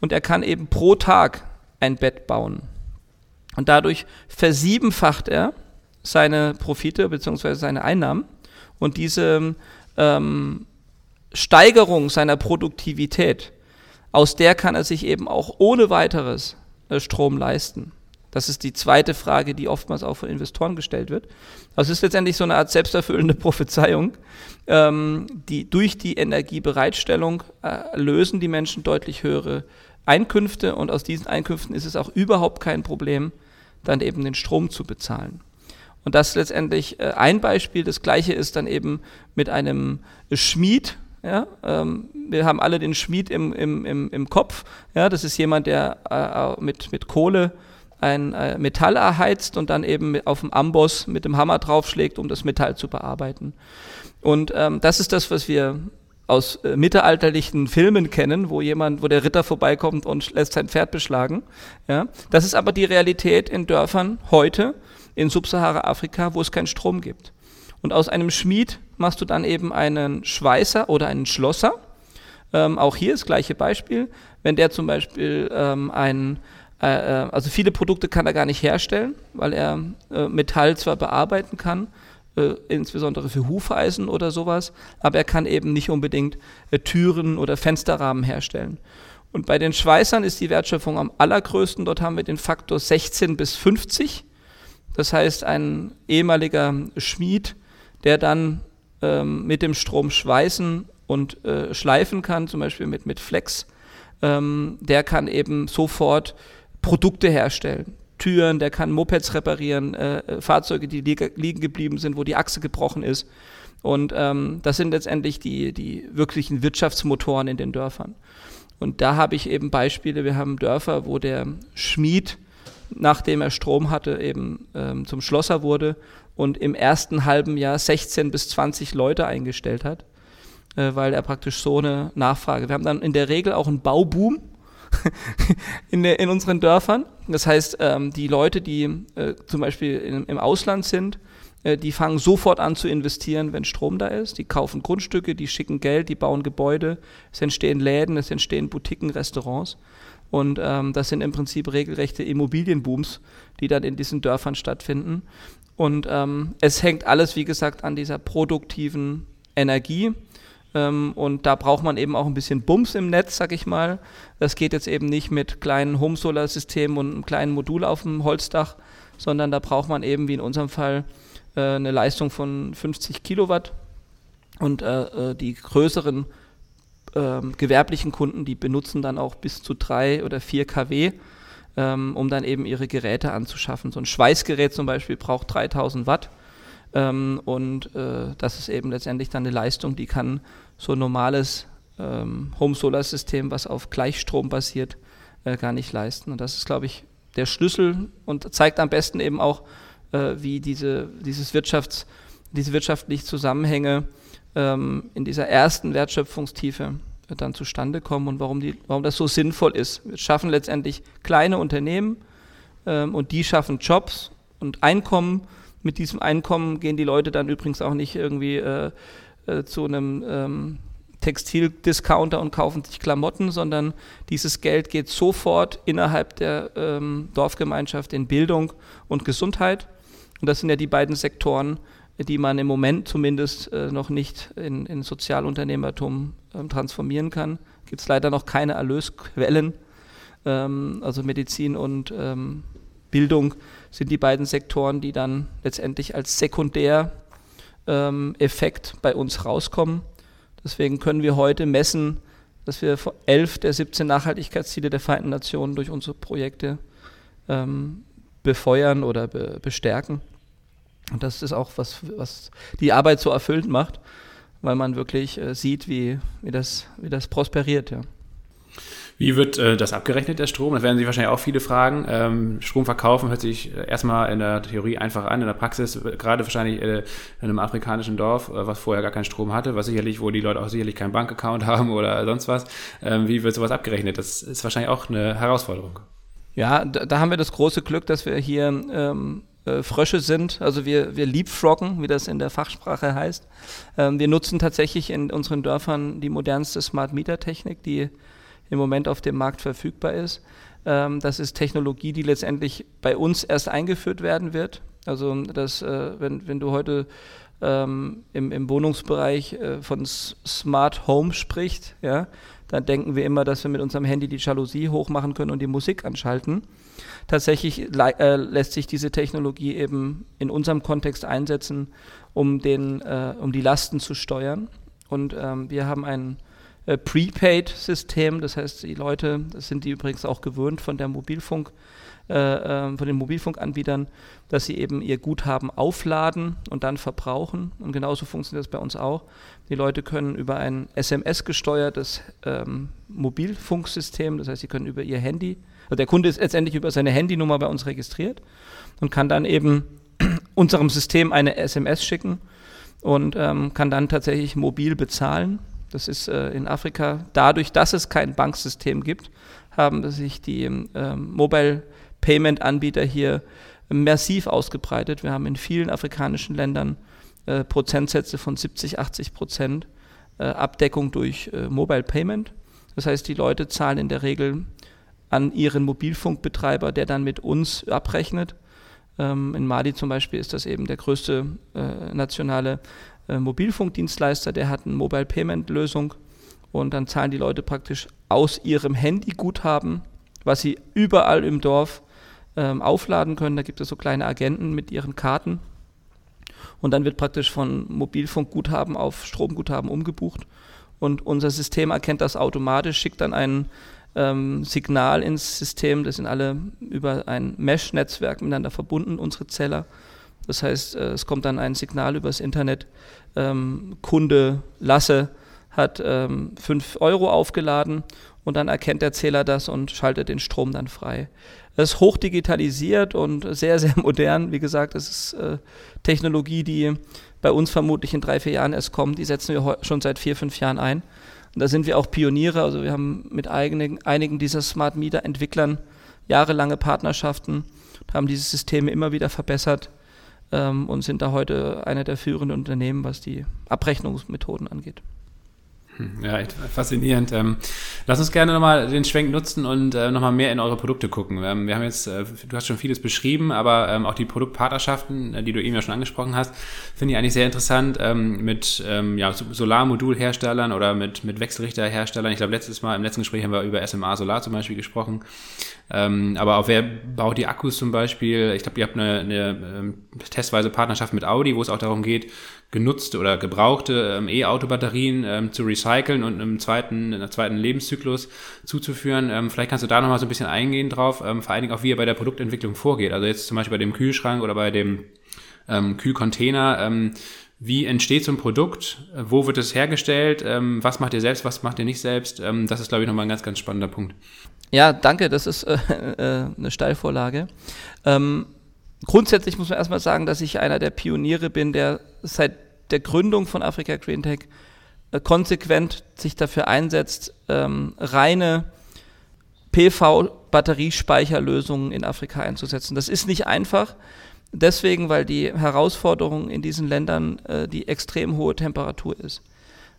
und er kann eben pro Tag ein Bett bauen. Und dadurch versiebenfacht er seine Profite bzw. seine Einnahmen und diese ähm, Steigerung seiner Produktivität, aus der kann er sich eben auch ohne weiteres äh, Strom leisten. Das ist die zweite Frage, die oftmals auch von Investoren gestellt wird. Das ist letztendlich so eine Art selbsterfüllende Prophezeiung. Ähm, die, durch die Energiebereitstellung äh, lösen die Menschen deutlich höhere Einkünfte und aus diesen Einkünften ist es auch überhaupt kein Problem, dann eben den Strom zu bezahlen. Und das ist letztendlich äh, ein Beispiel. Das gleiche ist dann eben mit einem Schmied. Ja? Ähm, wir haben alle den Schmied im, im, im, im Kopf. Ja? Das ist jemand, der äh, mit, mit Kohle ein äh, Metall erheizt und dann eben auf dem Amboss mit dem Hammer draufschlägt, um das Metall zu bearbeiten. Und ähm, das ist das, was wir aus äh, mittelalterlichen Filmen kennen, wo jemand, wo der Ritter vorbeikommt und lässt sein Pferd beschlagen. Ja? Das ist aber die Realität in Dörfern heute in Subsahara-Afrika, wo es keinen Strom gibt. Und aus einem Schmied machst du dann eben einen Schweißer oder einen Schlosser. Ähm, auch hier das gleiche Beispiel. Wenn der zum Beispiel ähm, ein, äh, äh, also viele Produkte kann er gar nicht herstellen, weil er äh, Metall zwar bearbeiten kann, äh, insbesondere für Hufeisen oder sowas, aber er kann eben nicht unbedingt äh, Türen oder Fensterrahmen herstellen. Und bei den Schweißern ist die Wertschöpfung am allergrößten. Dort haben wir den Faktor 16 bis 50. Das heißt, ein ehemaliger Schmied, der dann ähm, mit dem Strom schweißen und äh, schleifen kann, zum Beispiel mit, mit Flex, ähm, der kann eben sofort Produkte herstellen. Türen, der kann Mopeds reparieren, äh, Fahrzeuge, die li liegen geblieben sind, wo die Achse gebrochen ist. Und ähm, das sind letztendlich die, die wirklichen Wirtschaftsmotoren in den Dörfern. Und da habe ich eben Beispiele. Wir haben Dörfer, wo der Schmied nachdem er Strom hatte, eben ähm, zum Schlosser wurde und im ersten halben Jahr 16 bis 20 Leute eingestellt hat, äh, weil er praktisch so eine Nachfrage. Wir haben dann in der Regel auch einen Bauboom in, in unseren Dörfern. Das heißt, ähm, die Leute, die äh, zum Beispiel in, im Ausland sind, äh, die fangen sofort an zu investieren, wenn Strom da ist. Die kaufen Grundstücke, die schicken Geld, die bauen Gebäude. Es entstehen Läden, es entstehen Boutiquen, Restaurants. Und ähm, das sind im Prinzip regelrechte Immobilienbooms, die dann in diesen Dörfern stattfinden. Und ähm, es hängt alles, wie gesagt, an dieser produktiven Energie. Ähm, und da braucht man eben auch ein bisschen Bums im Netz, sag ich mal. Das geht jetzt eben nicht mit kleinen Home-Solar-Systemen und einem kleinen Modul auf dem Holzdach, sondern da braucht man eben, wie in unserem Fall, äh, eine Leistung von 50 Kilowatt. Und äh, äh die größeren ähm, gewerblichen Kunden, die benutzen dann auch bis zu drei oder vier kW, ähm, um dann eben ihre Geräte anzuschaffen. So ein Schweißgerät zum Beispiel braucht 3000 Watt ähm, und äh, das ist eben letztendlich dann eine Leistung, die kann so ein normales ähm, Home-Solar-System, was auf Gleichstrom basiert, äh, gar nicht leisten. Und das ist, glaube ich, der Schlüssel und zeigt am besten eben auch, äh, wie diese, dieses Wirtschafts-, diese wirtschaftlichen Zusammenhänge ähm, in dieser ersten Wertschöpfungstiefe dann zustande kommen und warum, die, warum das so sinnvoll ist. Wir schaffen letztendlich kleine Unternehmen ähm, und die schaffen Jobs und Einkommen. Mit diesem Einkommen gehen die Leute dann übrigens auch nicht irgendwie äh, äh, zu einem ähm, Textildiscounter und kaufen sich Klamotten, sondern dieses Geld geht sofort innerhalb der ähm, Dorfgemeinschaft in Bildung und Gesundheit. Und das sind ja die beiden Sektoren, die man im Moment zumindest äh, noch nicht in, in Sozialunternehmertum ähm, transformieren kann. Gibt es leider noch keine Erlösquellen. Ähm, also Medizin und ähm, Bildung sind die beiden Sektoren, die dann letztendlich als Sekundäreffekt ähm, bei uns rauskommen. Deswegen können wir heute messen, dass wir elf der 17 Nachhaltigkeitsziele der Vereinten Nationen durch unsere Projekte ähm, befeuern oder be bestärken. Und das ist auch was, was die Arbeit so erfüllend macht, weil man wirklich äh, sieht, wie, wie, das, wie das prosperiert. Ja. Wie wird äh, das abgerechnet, der Strom? Das werden sich wahrscheinlich auch viele fragen. Ähm, Strom verkaufen hört sich äh, erstmal in der Theorie einfach an, in der Praxis, gerade wahrscheinlich äh, in einem afrikanischen Dorf, äh, was vorher gar keinen Strom hatte, was sicherlich, wo die Leute auch sicherlich keinen Bankaccount haben oder sonst was. Ähm, wie wird sowas abgerechnet? Das ist wahrscheinlich auch eine Herausforderung. Ja, da, da haben wir das große Glück, dass wir hier ähm, äh, Frösche sind. Also wir, wir leapfroggen, wie das in der Fachsprache heißt. Ähm, wir nutzen tatsächlich in unseren Dörfern die modernste Smart Meter Technik, die im Moment auf dem Markt verfügbar ist. Ähm, das ist Technologie, die letztendlich bei uns erst eingeführt werden wird. Also das, äh, wenn, wenn du heute ähm, im, im Wohnungsbereich äh, von Smart Home sprichst, ja, dann denken wir immer, dass wir mit unserem Handy die Jalousie hochmachen können und die Musik anschalten. Tatsächlich äh, lässt sich diese Technologie eben in unserem Kontext einsetzen, um, den, äh, um die Lasten zu steuern. Und ähm, wir haben ein äh, Prepaid-System. Das heißt, die Leute, das sind die übrigens auch gewöhnt von der Mobilfunk, äh, äh, von den Mobilfunkanbietern, dass sie eben ihr Guthaben aufladen und dann verbrauchen. Und genauso funktioniert das bei uns auch. Die Leute können über ein SMS-gesteuertes ähm, Mobilfunksystem, das heißt, sie können über ihr Handy, also der Kunde ist letztendlich über seine Handynummer bei uns registriert und kann dann eben unserem System eine SMS schicken und ähm, kann dann tatsächlich mobil bezahlen. Das ist äh, in Afrika, dadurch, dass es kein Banksystem gibt, haben sich die ähm, Mobile Payment Anbieter hier massiv ausgebreitet. Wir haben in vielen afrikanischen Ländern äh, Prozentsätze von 70, 80 Prozent äh, Abdeckung durch äh, Mobile Payment. Das heißt, die Leute zahlen in der Regel an ihren Mobilfunkbetreiber, der dann mit uns abrechnet. Ähm, in Mali zum Beispiel ist das eben der größte äh, nationale äh, Mobilfunkdienstleister, der hat eine Mobile Payment Lösung und dann zahlen die Leute praktisch aus ihrem Handyguthaben, was sie überall im Dorf ähm, aufladen können. Da gibt es so kleine Agenten mit ihren Karten und dann wird praktisch von Mobilfunkguthaben auf Stromguthaben umgebucht und unser System erkennt das automatisch, schickt dann ein ähm, Signal ins System, das sind alle über ein Mesh-Netzwerk miteinander verbunden, unsere Zeller. Das heißt, äh, es kommt dann ein Signal übers Internet, ähm, Kunde Lasse hat ähm, 5 Euro aufgeladen und dann erkennt der Zähler das und schaltet den Strom dann frei. Es ist hochdigitalisiert und sehr, sehr modern. Wie gesagt, es ist äh, Technologie, die bei uns vermutlich in drei, vier Jahren erst kommt. Die setzen wir schon seit vier, fünf Jahren ein. Und da sind wir auch Pioniere. Also wir haben mit eigenen, einigen dieser Smart Meter Entwicklern jahrelange Partnerschaften, haben diese Systeme immer wieder verbessert ähm, und sind da heute einer der führenden Unternehmen, was die Abrechnungsmethoden angeht. Hm, ja, faszinierend. Ähm, lass uns gerne nochmal den Schwenk nutzen und äh, nochmal mehr in eure Produkte gucken. Ähm, wir haben jetzt, äh, du hast schon vieles beschrieben, aber ähm, auch die Produktpartnerschaften, äh, die du eben ja schon angesprochen hast, finde ich eigentlich sehr interessant mit ja, Solarmodulherstellern oder mit, mit Wechselrichterherstellern. Ich glaube, letztes Mal im letzten Gespräch haben wir über SMA Solar zum Beispiel gesprochen. Aber auch wer baut die Akkus zum Beispiel? Ich glaube, ihr habt eine, eine testweise Partnerschaft mit Audi, wo es auch darum geht, genutzte oder gebrauchte ähm, E-Auto-Batterien ähm, zu recyceln und im zweiten, in der zweiten Lebenszyklus zuzuführen. Ähm, vielleicht kannst du da nochmal so ein bisschen eingehen drauf, ähm, vor allen Dingen auch, wie ihr bei der Produktentwicklung vorgeht. Also jetzt zum Beispiel bei dem Kühlschrank oder bei dem ähm, Kühlcontainer. Ähm, wie entsteht so ein Produkt? Wo wird es hergestellt? Ähm, was macht ihr selbst? Was macht ihr nicht selbst? Ähm, das ist, glaube ich, nochmal ein ganz, ganz spannender Punkt. Ja, danke. Das ist äh, äh, eine Steilvorlage. Ähm, grundsätzlich muss man erstmal sagen, dass ich einer der Pioniere bin, der seit der Gründung von Afrika Green Tech äh, konsequent sich dafür einsetzt, ähm, reine PV-Batteriespeicherlösungen in Afrika einzusetzen. Das ist nicht einfach, deswegen, weil die Herausforderung in diesen Ländern äh, die extrem hohe Temperatur ist.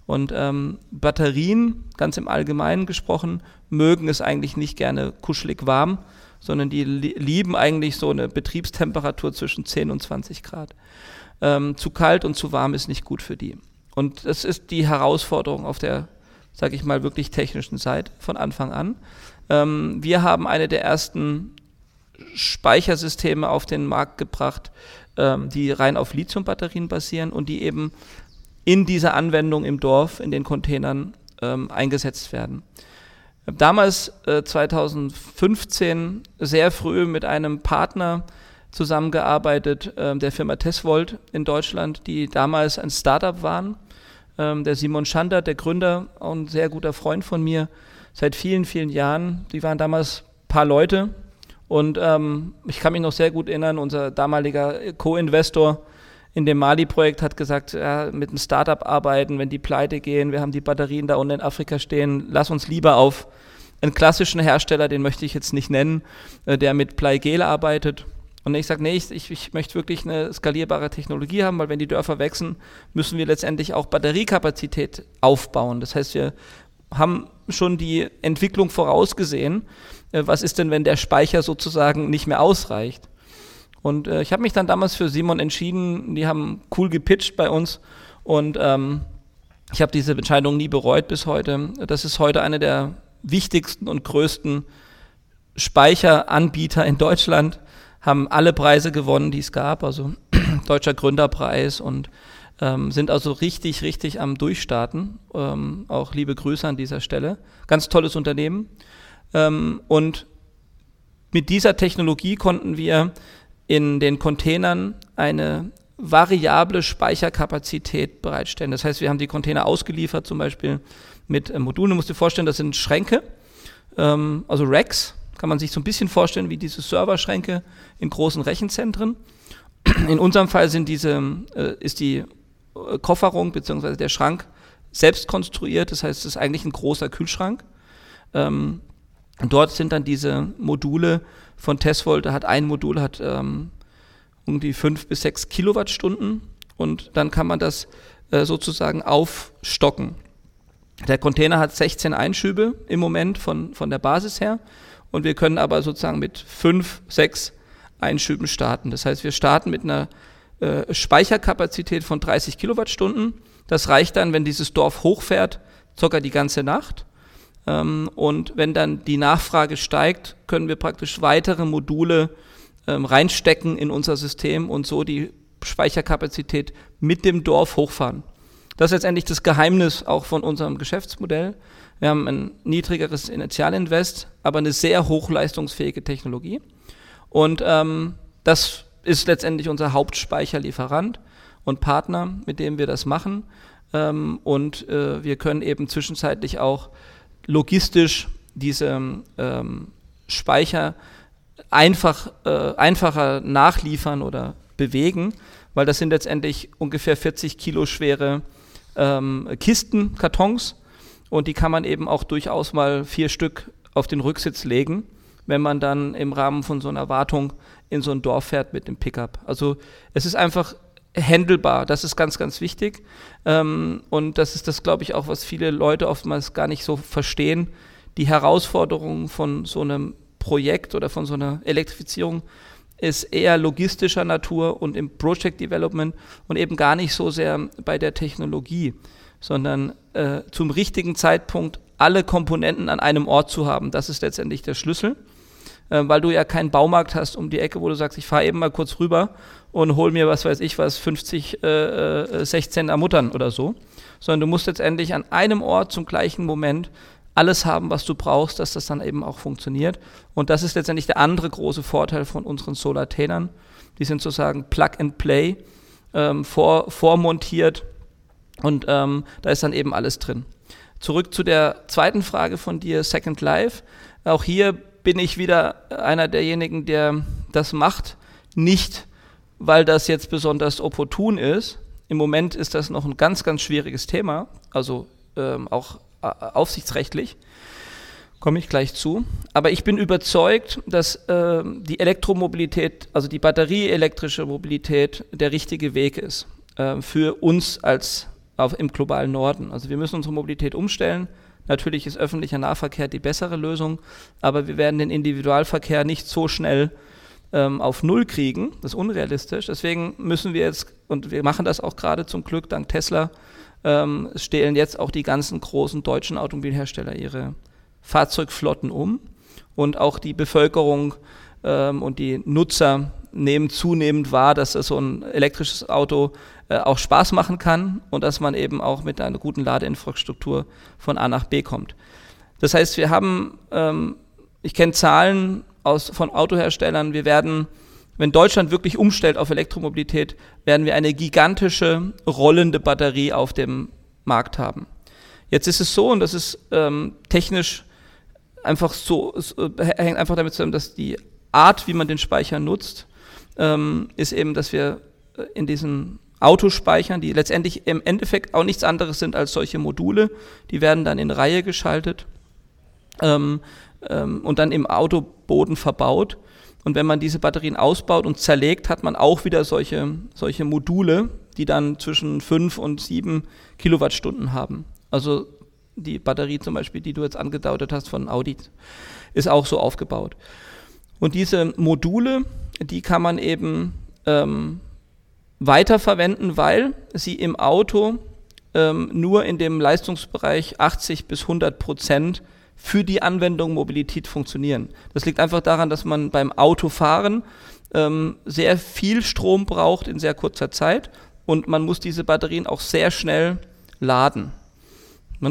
Und ähm, Batterien, ganz im Allgemeinen gesprochen, mögen es eigentlich nicht gerne kuschelig warm, sondern die lieben eigentlich so eine Betriebstemperatur zwischen 10 und 20 Grad. Ähm, zu kalt und zu warm ist nicht gut für die. Und das ist die Herausforderung auf der, sage ich mal, wirklich technischen Seite von Anfang an. Ähm, wir haben eine der ersten Speichersysteme auf den Markt gebracht, ähm, die rein auf Lithiumbatterien basieren und die eben in dieser Anwendung im Dorf, in den Containern ähm, eingesetzt werden damals äh, 2015 sehr früh mit einem Partner zusammengearbeitet, äh, der Firma Tesvolt in Deutschland, die damals ein Startup waren. Ähm, der Simon Schander, der Gründer, auch ein sehr guter Freund von mir, seit vielen, vielen Jahren. Die waren damals ein paar Leute und ähm, ich kann mich noch sehr gut erinnern, unser damaliger Co-Investor in dem Mali-Projekt hat gesagt, ja, mit einem Startup arbeiten, wenn die pleite gehen, wir haben die Batterien da unten in Afrika stehen, lass uns lieber auf einen klassischen Hersteller, den möchte ich jetzt nicht nennen, äh, der mit Pleigel arbeitet. Und ich sage, nee, ich, ich, ich, möchte wirklich eine skalierbare Technologie haben, weil wenn die Dörfer wachsen, müssen wir letztendlich auch Batteriekapazität aufbauen. Das heißt, wir haben schon die Entwicklung vorausgesehen. Äh, was ist denn, wenn der Speicher sozusagen nicht mehr ausreicht? Und äh, ich habe mich dann damals für Simon entschieden. Die haben cool gepitcht bei uns und ähm, ich habe diese Entscheidung nie bereut bis heute. Das ist heute eine der wichtigsten und größten Speicheranbieter in Deutschland, haben alle Preise gewonnen, die es gab, also Deutscher Gründerpreis und Ähm, sind also richtig, richtig am Durchstarten. Ähm, auch liebe Grüße an dieser Stelle. Ganz tolles Unternehmen. Ähm, und mit dieser Technologie konnten wir in den Containern eine variable Speicherkapazität bereitstellen. Das heißt, wir haben die Container ausgeliefert, zum Beispiel mit äh, Modulen. Du musst dir vorstellen, das sind Schränke, ähm, also Racks, kann man sich so ein bisschen vorstellen wie diese Serverschränke in großen Rechenzentren. In unserem Fall sind diese, äh, ist die äh, Kofferung bzw. der Schrank selbst konstruiert, das heißt, es ist eigentlich ein großer Kühlschrank. Ähm, dort sind dann diese Module von Tesvolt, da hat ein Modul hat ähm, um die bis sechs Kilowattstunden und dann kann man das äh, sozusagen aufstocken. Der Container hat 16 Einschübe im Moment von, von der Basis her und wir können aber sozusagen mit fünf, sechs Einschüben starten. Das heißt, wir starten mit einer äh, Speicherkapazität von 30 Kilowattstunden. Das reicht dann, wenn dieses Dorf hochfährt, sogar die ganze Nacht. Ähm, und wenn dann die Nachfrage steigt, können wir praktisch weitere Module ähm, reinstecken in unser System und so die Speicherkapazität mit dem Dorf hochfahren. Das ist letztendlich das Geheimnis auch von unserem Geschäftsmodell. Wir haben ein niedrigeres Initialinvest, aber eine sehr hochleistungsfähige Technologie. Und ähm, das ist letztendlich unser Hauptspeicherlieferant und Partner, mit dem wir das machen. Ähm, und äh, wir können eben zwischenzeitlich auch logistisch diese ähm, Speicher einfach, äh, einfacher nachliefern oder bewegen, weil das sind letztendlich ungefähr 40 Kilo schwere ähm, Kisten, Kartons und die kann man eben auch durchaus mal vier Stück auf den Rücksitz legen, wenn man dann im Rahmen von so einer Wartung in so ein Dorf fährt mit dem Pickup. Also es ist einfach handelbar, das ist ganz, ganz wichtig. Ähm, und das ist das, glaube ich, auch, was viele Leute oftmals gar nicht so verstehen, die Herausforderungen von so einem Projekt oder von so einer Elektrifizierung ist eher logistischer Natur und im Project Development und eben gar nicht so sehr bei der Technologie, sondern äh, zum richtigen Zeitpunkt alle Komponenten an einem Ort zu haben. Das ist letztendlich der Schlüssel, äh, weil du ja keinen Baumarkt hast um die Ecke, wo du sagst, ich fahre eben mal kurz rüber und hol mir, was weiß ich was, 50, äh, 16 äh, Muttern oder so, sondern du musst letztendlich an einem Ort zum gleichen Moment alles haben, was du brauchst, dass das dann eben auch funktioniert. Und das ist letztendlich der andere große Vorteil von unseren Solartainern. Die sind sozusagen Plug and Play, ähm, vor, vormontiert und ähm, da ist dann eben alles drin. Zurück zu der zweiten Frage von dir, Second Life. Auch hier bin ich wieder einer derjenigen, der das macht, nicht weil das jetzt besonders opportun ist. Im Moment ist das noch ein ganz, ganz schwieriges Thema, also ähm, auch äh, aufsichtsrechtlich. Komme ich gleich zu. Aber ich bin überzeugt, dass äh, die Elektromobilität, also die batterieelektrische Mobilität, der richtige Weg ist äh, für uns als auf, im globalen Norden. Also wir müssen unsere Mobilität umstellen. Natürlich ist öffentlicher Nahverkehr die bessere Lösung, aber wir werden den Individualverkehr nicht so schnell ähm, auf Null kriegen. Das ist unrealistisch. Deswegen müssen wir jetzt, und wir machen das auch gerade zum Glück dank Tesla, ähm, stellen jetzt auch die ganzen großen deutschen Automobilhersteller ihre Fahrzeugflotten um und auch die Bevölkerung ähm, und die Nutzer nehmen zunehmend wahr, dass so ein elektrisches Auto äh, auch Spaß machen kann und dass man eben auch mit einer guten Ladeinfrastruktur von A nach B kommt. Das heißt, wir haben, ähm, ich kenne Zahlen aus, von Autoherstellern, wir werden wenn Deutschland wirklich umstellt auf Elektromobilität, werden wir eine gigantische rollende Batterie auf dem Markt haben. Jetzt ist es so, und das ist ähm, technisch einfach so, es, äh, hängt einfach damit zusammen, dass die Art, wie man den Speicher nutzt, ähm, ist eben, dass wir äh, in diesen Autospeichern, die letztendlich im Endeffekt auch nichts anderes sind als solche Module, die werden dann in Reihe geschaltet ähm, ähm und dann im Autoboden verbaut. Und wenn man diese Batterien ausbaut und zerlegt, hat man auch wieder solche, solche Module, die dann zwischen 5 und 7 Kilowattstunden haben. Also die Batterie zum Beispiel, die du jetzt angedeutet hast von Audi, ist auch so aufgebaut. Und diese Module, die kann man eben ähm, weiterverwenden, weil sie im Auto ähm, nur in dem Leistungsbereich 80 bis 100 Prozent für die Anwendung Mobilität funktionieren. Das liegt einfach daran, dass man beim Autofahren ähm, sehr viel Strom braucht in sehr kurzer Zeit, und man muss diese Batterien auch sehr schnell laden.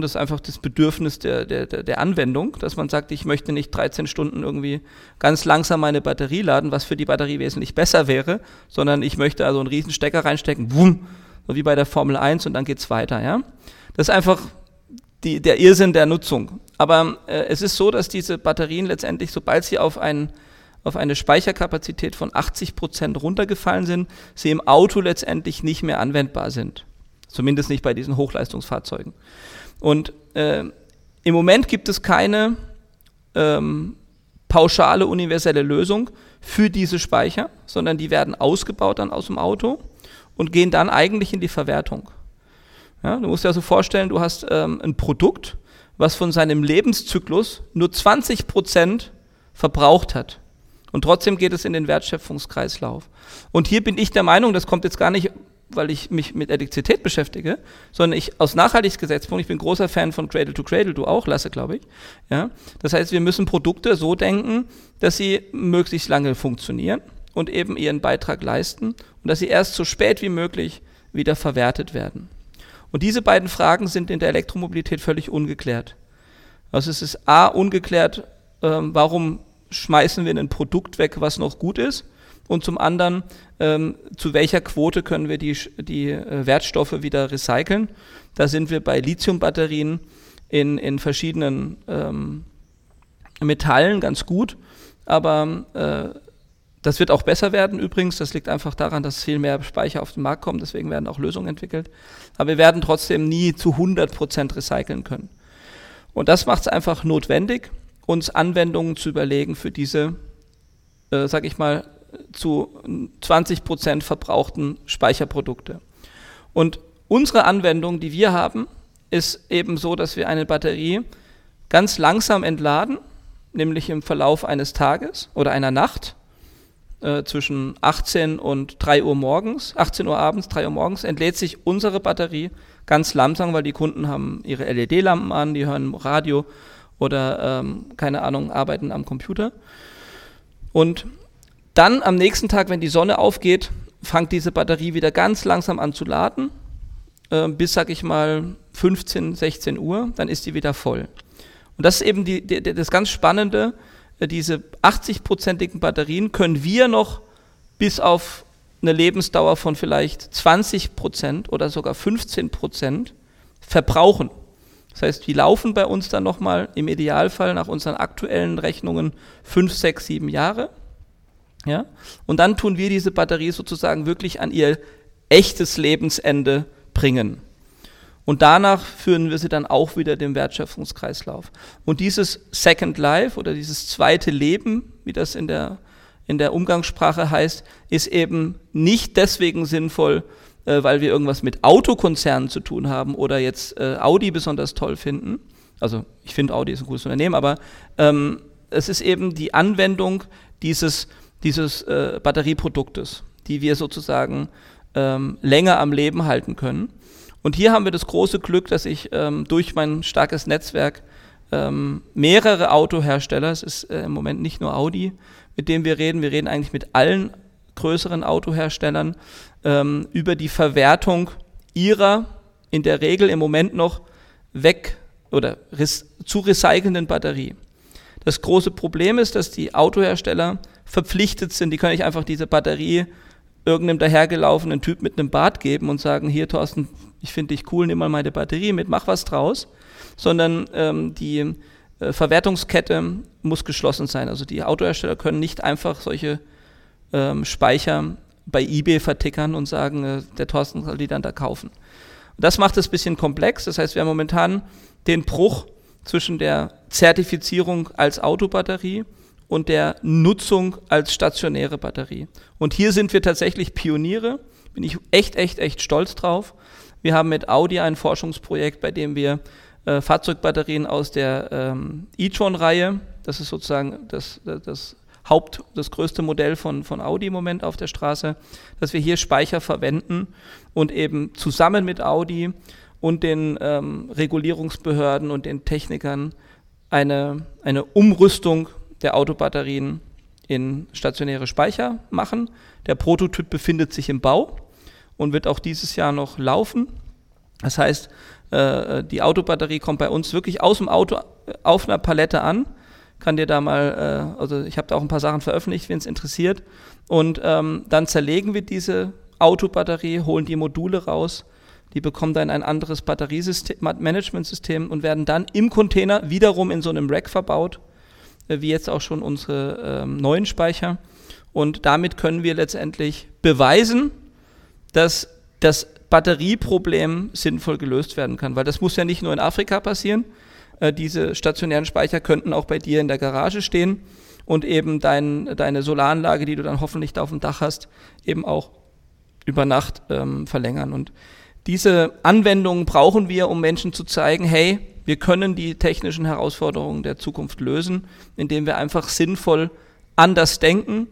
Das ist einfach das Bedürfnis der, der, der Anwendung, dass man sagt, ich möchte nicht 13 Stunden irgendwie ganz langsam meine Batterie laden, was für die Batterie wesentlich besser wäre, sondern ich möchte also einen riesen Stecker reinstecken, wumm, so wie bei der Formel 1 und dann geht es weiter. Ja? Das ist einfach die, der Irrsinn der Nutzung. Aber äh, es ist so, dass diese Batterien letztendlich, sobald sie auf, ein, auf eine Speicherkapazität von 80 Prozent runtergefallen sind, sie im Auto letztendlich nicht mehr anwendbar sind. Zumindest nicht bei diesen Hochleistungsfahrzeugen. Und äh, im Moment gibt es keine ähm, pauschale universelle Lösung für diese Speicher, sondern die werden ausgebaut dann aus dem Auto und gehen dann eigentlich in die Verwertung. Ja, du musst dir also vorstellen, du hast ähm, ein Produkt, was von seinem Lebenszyklus nur 20 Prozent verbraucht hat. Und trotzdem geht es in den Wertschöpfungskreislauf. Und hier bin ich der Meinung, das kommt jetzt gar nicht, weil ich mich mit Elektrizität beschäftige, sondern ich aus Nachhaltigkeitsgesichtspunkt, ich bin großer Fan von Cradle to Cradle, du auch, Lasse, glaube ich. Ja? Das heißt, wir müssen Produkte so denken, dass sie möglichst lange funktionieren und eben ihren Beitrag leisten und dass sie erst so spät wie möglich wieder verwertet werden. Und diese beiden Fragen sind in der Elektromobilität völlig ungeklärt. Also es ist A, ungeklärt, ähm, warum schmeißen wir ein Produkt weg, was noch gut ist? Und zum anderen, ähm, zu welcher Quote können wir die, die äh, Wertstoffe wieder recyceln? Da sind wir bei Lithiumbatterien in, in verschiedenen ähm, Metallen ganz gut, aber äh, das wird auch besser werden übrigens. Das liegt einfach daran, dass viel mehr Speicher auf den Markt kommen. Deswegen werden auch Lösungen entwickelt. Aber wir werden trotzdem nie zu 100 Prozent recyceln können. Und das macht es einfach notwendig, uns Anwendungen zu überlegen für diese, äh, sag ich mal, zu 20 Prozent verbrauchten Speicherprodukte. Und unsere Anwendung, die wir haben, ist eben so, dass wir eine Batterie ganz langsam entladen, nämlich im Verlauf eines Tages oder einer Nacht äh, zwischen 18 und 3 Uhr morgens, 18 Uhr abends, 3 Uhr morgens, entlädt sich unsere Batterie ganz langsam, weil die Kunden haben ihre LED-Lampen an, die hören Radio oder, ähm, keine Ahnung, arbeiten am Computer. Und dann am nächsten Tag, wenn die Sonne aufgeht, fängt diese Batterie wieder ganz langsam an zu laden, äh, bis, sag ich mal, 15, 16 Uhr, dann ist die wieder voll. Und das ist eben die, die, das ganz Spannende, diese 80-prozentigen Batterien können wir noch bis auf eine Lebensdauer von vielleicht 20 Prozent oder sogar 15 Prozent verbrauchen. Das heißt, die laufen bei uns dann nochmal im Idealfall nach unseren aktuellen Rechnungen 5, 6, 7 Jahre. Ja? Und dann tun wir diese Batterie sozusagen wirklich an ihr echtes Lebensende bringen. Und danach führen wir sie dann auch wieder dem Wertschöpfungskreislauf. Und dieses Second Life oder dieses zweite Leben, wie das in der, in der Umgangssprache heißt, ist eben nicht deswegen sinnvoll, äh, weil wir irgendwas mit Autokonzernen zu tun haben oder jetzt äh, Audi besonders toll finden. Also ich finde Audi ist ein gutes Unternehmen, aber ähm, es ist eben die Anwendung dieses, dieses äh, Batterieproduktes, die wir sozusagen ähm, länger am Leben halten können. Und hier haben wir das große Glück, dass ich ähm, durch mein starkes Netzwerk ähm, mehrere Autohersteller, es ist äh, im Moment nicht nur Audi, mit dem wir reden, wir reden eigentlich mit allen größeren Autoherstellern ähm, über die Verwertung ihrer in der Regel im Moment noch weg oder zu recycelnden Batterie. Das große Problem ist, dass die Autohersteller verpflichtet sind, die können nicht einfach diese Batterie irgendeinem dahergelaufenen Typ mit einem Bart geben und sagen, hier Thorsten, ich finde dich cool, nimm mal meine Batterie mit, mach was draus, sondern ähm, die äh, Verwertungskette muss geschlossen sein. Also die Autohersteller können nicht einfach solche ähm, Speicher bei eBay vertickern und sagen, äh, der Thorsten soll die dann da kaufen. Und das macht es ein bisschen komplex. Das heißt, wir haben momentan den Bruch zwischen der Zertifizierung als Autobatterie und der Nutzung als stationäre Batterie. Und hier sind wir tatsächlich Pioniere. Bin ich echt, echt, echt stolz drauf. Wir haben mit Audi ein Forschungsprojekt, bei dem wir äh, Fahrzeugbatterien aus der ähm, e-tron-Reihe, das ist sozusagen das, das Haupt, das größte Modell von, von Audi im Moment auf der Straße, dass wir hier Speicher verwenden und eben zusammen mit Audi und den ähm, Regulierungsbehörden und den Technikern eine, eine Umrüstung der Autobatterien in stationäre Speicher machen. Der Prototyp befindet sich im Bau und wird auch dieses Jahr noch laufen. Das heißt, äh, die Autobatterie kommt bei uns wirklich aus dem Auto auf einer Palette an. Kann dir da mal, äh, also ich habe da auch ein paar Sachen veröffentlicht, wenn es interessiert. Und ähm, dann zerlegen wir diese Autobatterie, holen die Module raus, die bekommen dann ein anderes Batteriemanagementsystem und werden dann im Container wiederum in so einem Rack verbaut, äh, wie jetzt auch schon unsere ähm, neuen Speicher. Und damit können wir letztendlich beweisen, dass das Batterieproblem sinnvoll gelöst werden kann. Weil das muss ja nicht nur in Afrika passieren. Äh, diese stationären Speicher könnten auch bei dir in der Garage stehen und eben dein, deine Solaranlage, die du dann hoffentlich da auf dem Dach hast, eben auch über Nacht ähm, verlängern. Und diese Anwendungen brauchen wir, um Menschen zu zeigen, hey, wir können die technischen Herausforderungen der Zukunft lösen, indem wir einfach sinnvoll anders denken.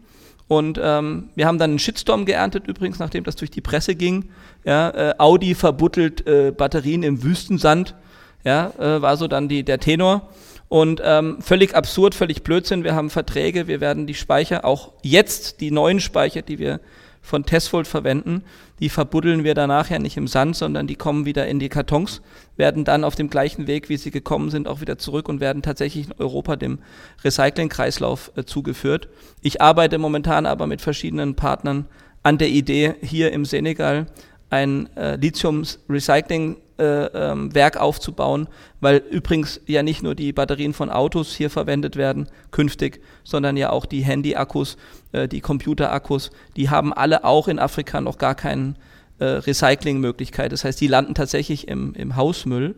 Und ähm, wir haben dann einen Shitstorm geerntet, übrigens, nachdem das durch die Presse ging. Ja, äh, Audi verbuttelt äh, Batterien im Wüstensand, ja, äh, war so dann die, der Tenor. Und ähm, völlig absurd, völlig Blödsinn. Wir haben Verträge, wir werden die Speicher, auch jetzt die neuen Speicher, die wir von Tesfold verwenden, die verbuddeln wir danach ja nicht im Sand, sondern die kommen wieder in die Kartons, werden dann auf dem gleichen Weg, wie sie gekommen sind, auch wieder zurück und werden tatsächlich in Europa dem Recyclingkreislauf äh, zugeführt. Ich arbeite momentan aber mit verschiedenen Partnern an der Idee, hier im Senegal ein äh, Lithium-Recycling äh, ähm, Werk aufzubauen, weil übrigens ja nicht nur die Batterien von Autos hier verwendet werden künftig, sondern ja auch die Handy-Akkus, äh, die Computer-Akkus, die haben alle auch in Afrika noch gar keine äh, Recyclingmöglichkeit. Das heißt, die landen tatsächlich im, im Hausmüll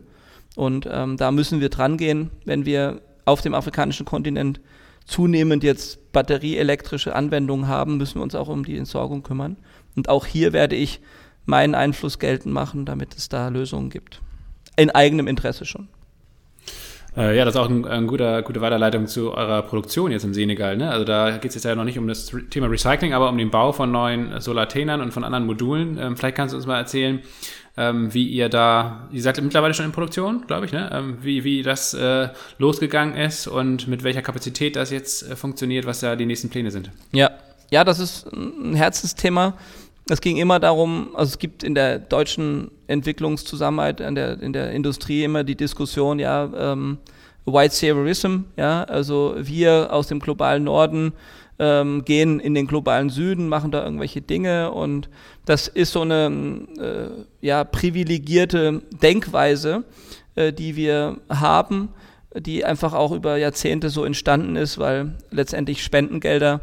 und ähm, da müssen wir dran gehen, wenn wir auf dem afrikanischen Kontinent zunehmend jetzt batterieelektrische Anwendungen haben, müssen wir uns auch um die Entsorgung kümmern. Und auch hier werde ich meinen Einfluss geltend machen, damit es da Lösungen gibt. In eigenem Interesse schon. Äh, ja, das ist auch eine ein guter, gute Weiterleitung zu eurer Produktion jetzt im Senegal. Ne? Also da geht es jetzt ja noch nicht um das Thema Recycling, aber um den Bau von neuen Solartenern und von anderen Modulen. Ähm, vielleicht kannst du uns mal erzählen, ähm, wie ihr da, ihr seid mittlerweile schon in Produktion, glaube ich, ne? Ähm, wie, wie das äh, losgegangen ist und mit welcher Kapazität das jetzt äh, funktioniert, was da die nächsten Pläne sind. Ja, ja, das ist ein Herzensthema. Es ging immer darum, also es gibt in der deutschen Entwicklungszusammenarbeit in der, in der Industrie immer die Diskussion, ja, ähm, White Saviorism, ja, also wir aus dem globalen Norden ähm, gehen in den globalen Süden, machen da irgendwelche Dinge und das ist so eine äh, ja, privilegierte Denkweise, äh, die wir haben, die einfach auch über Jahrzehnte so entstanden ist, weil letztendlich Spendengelder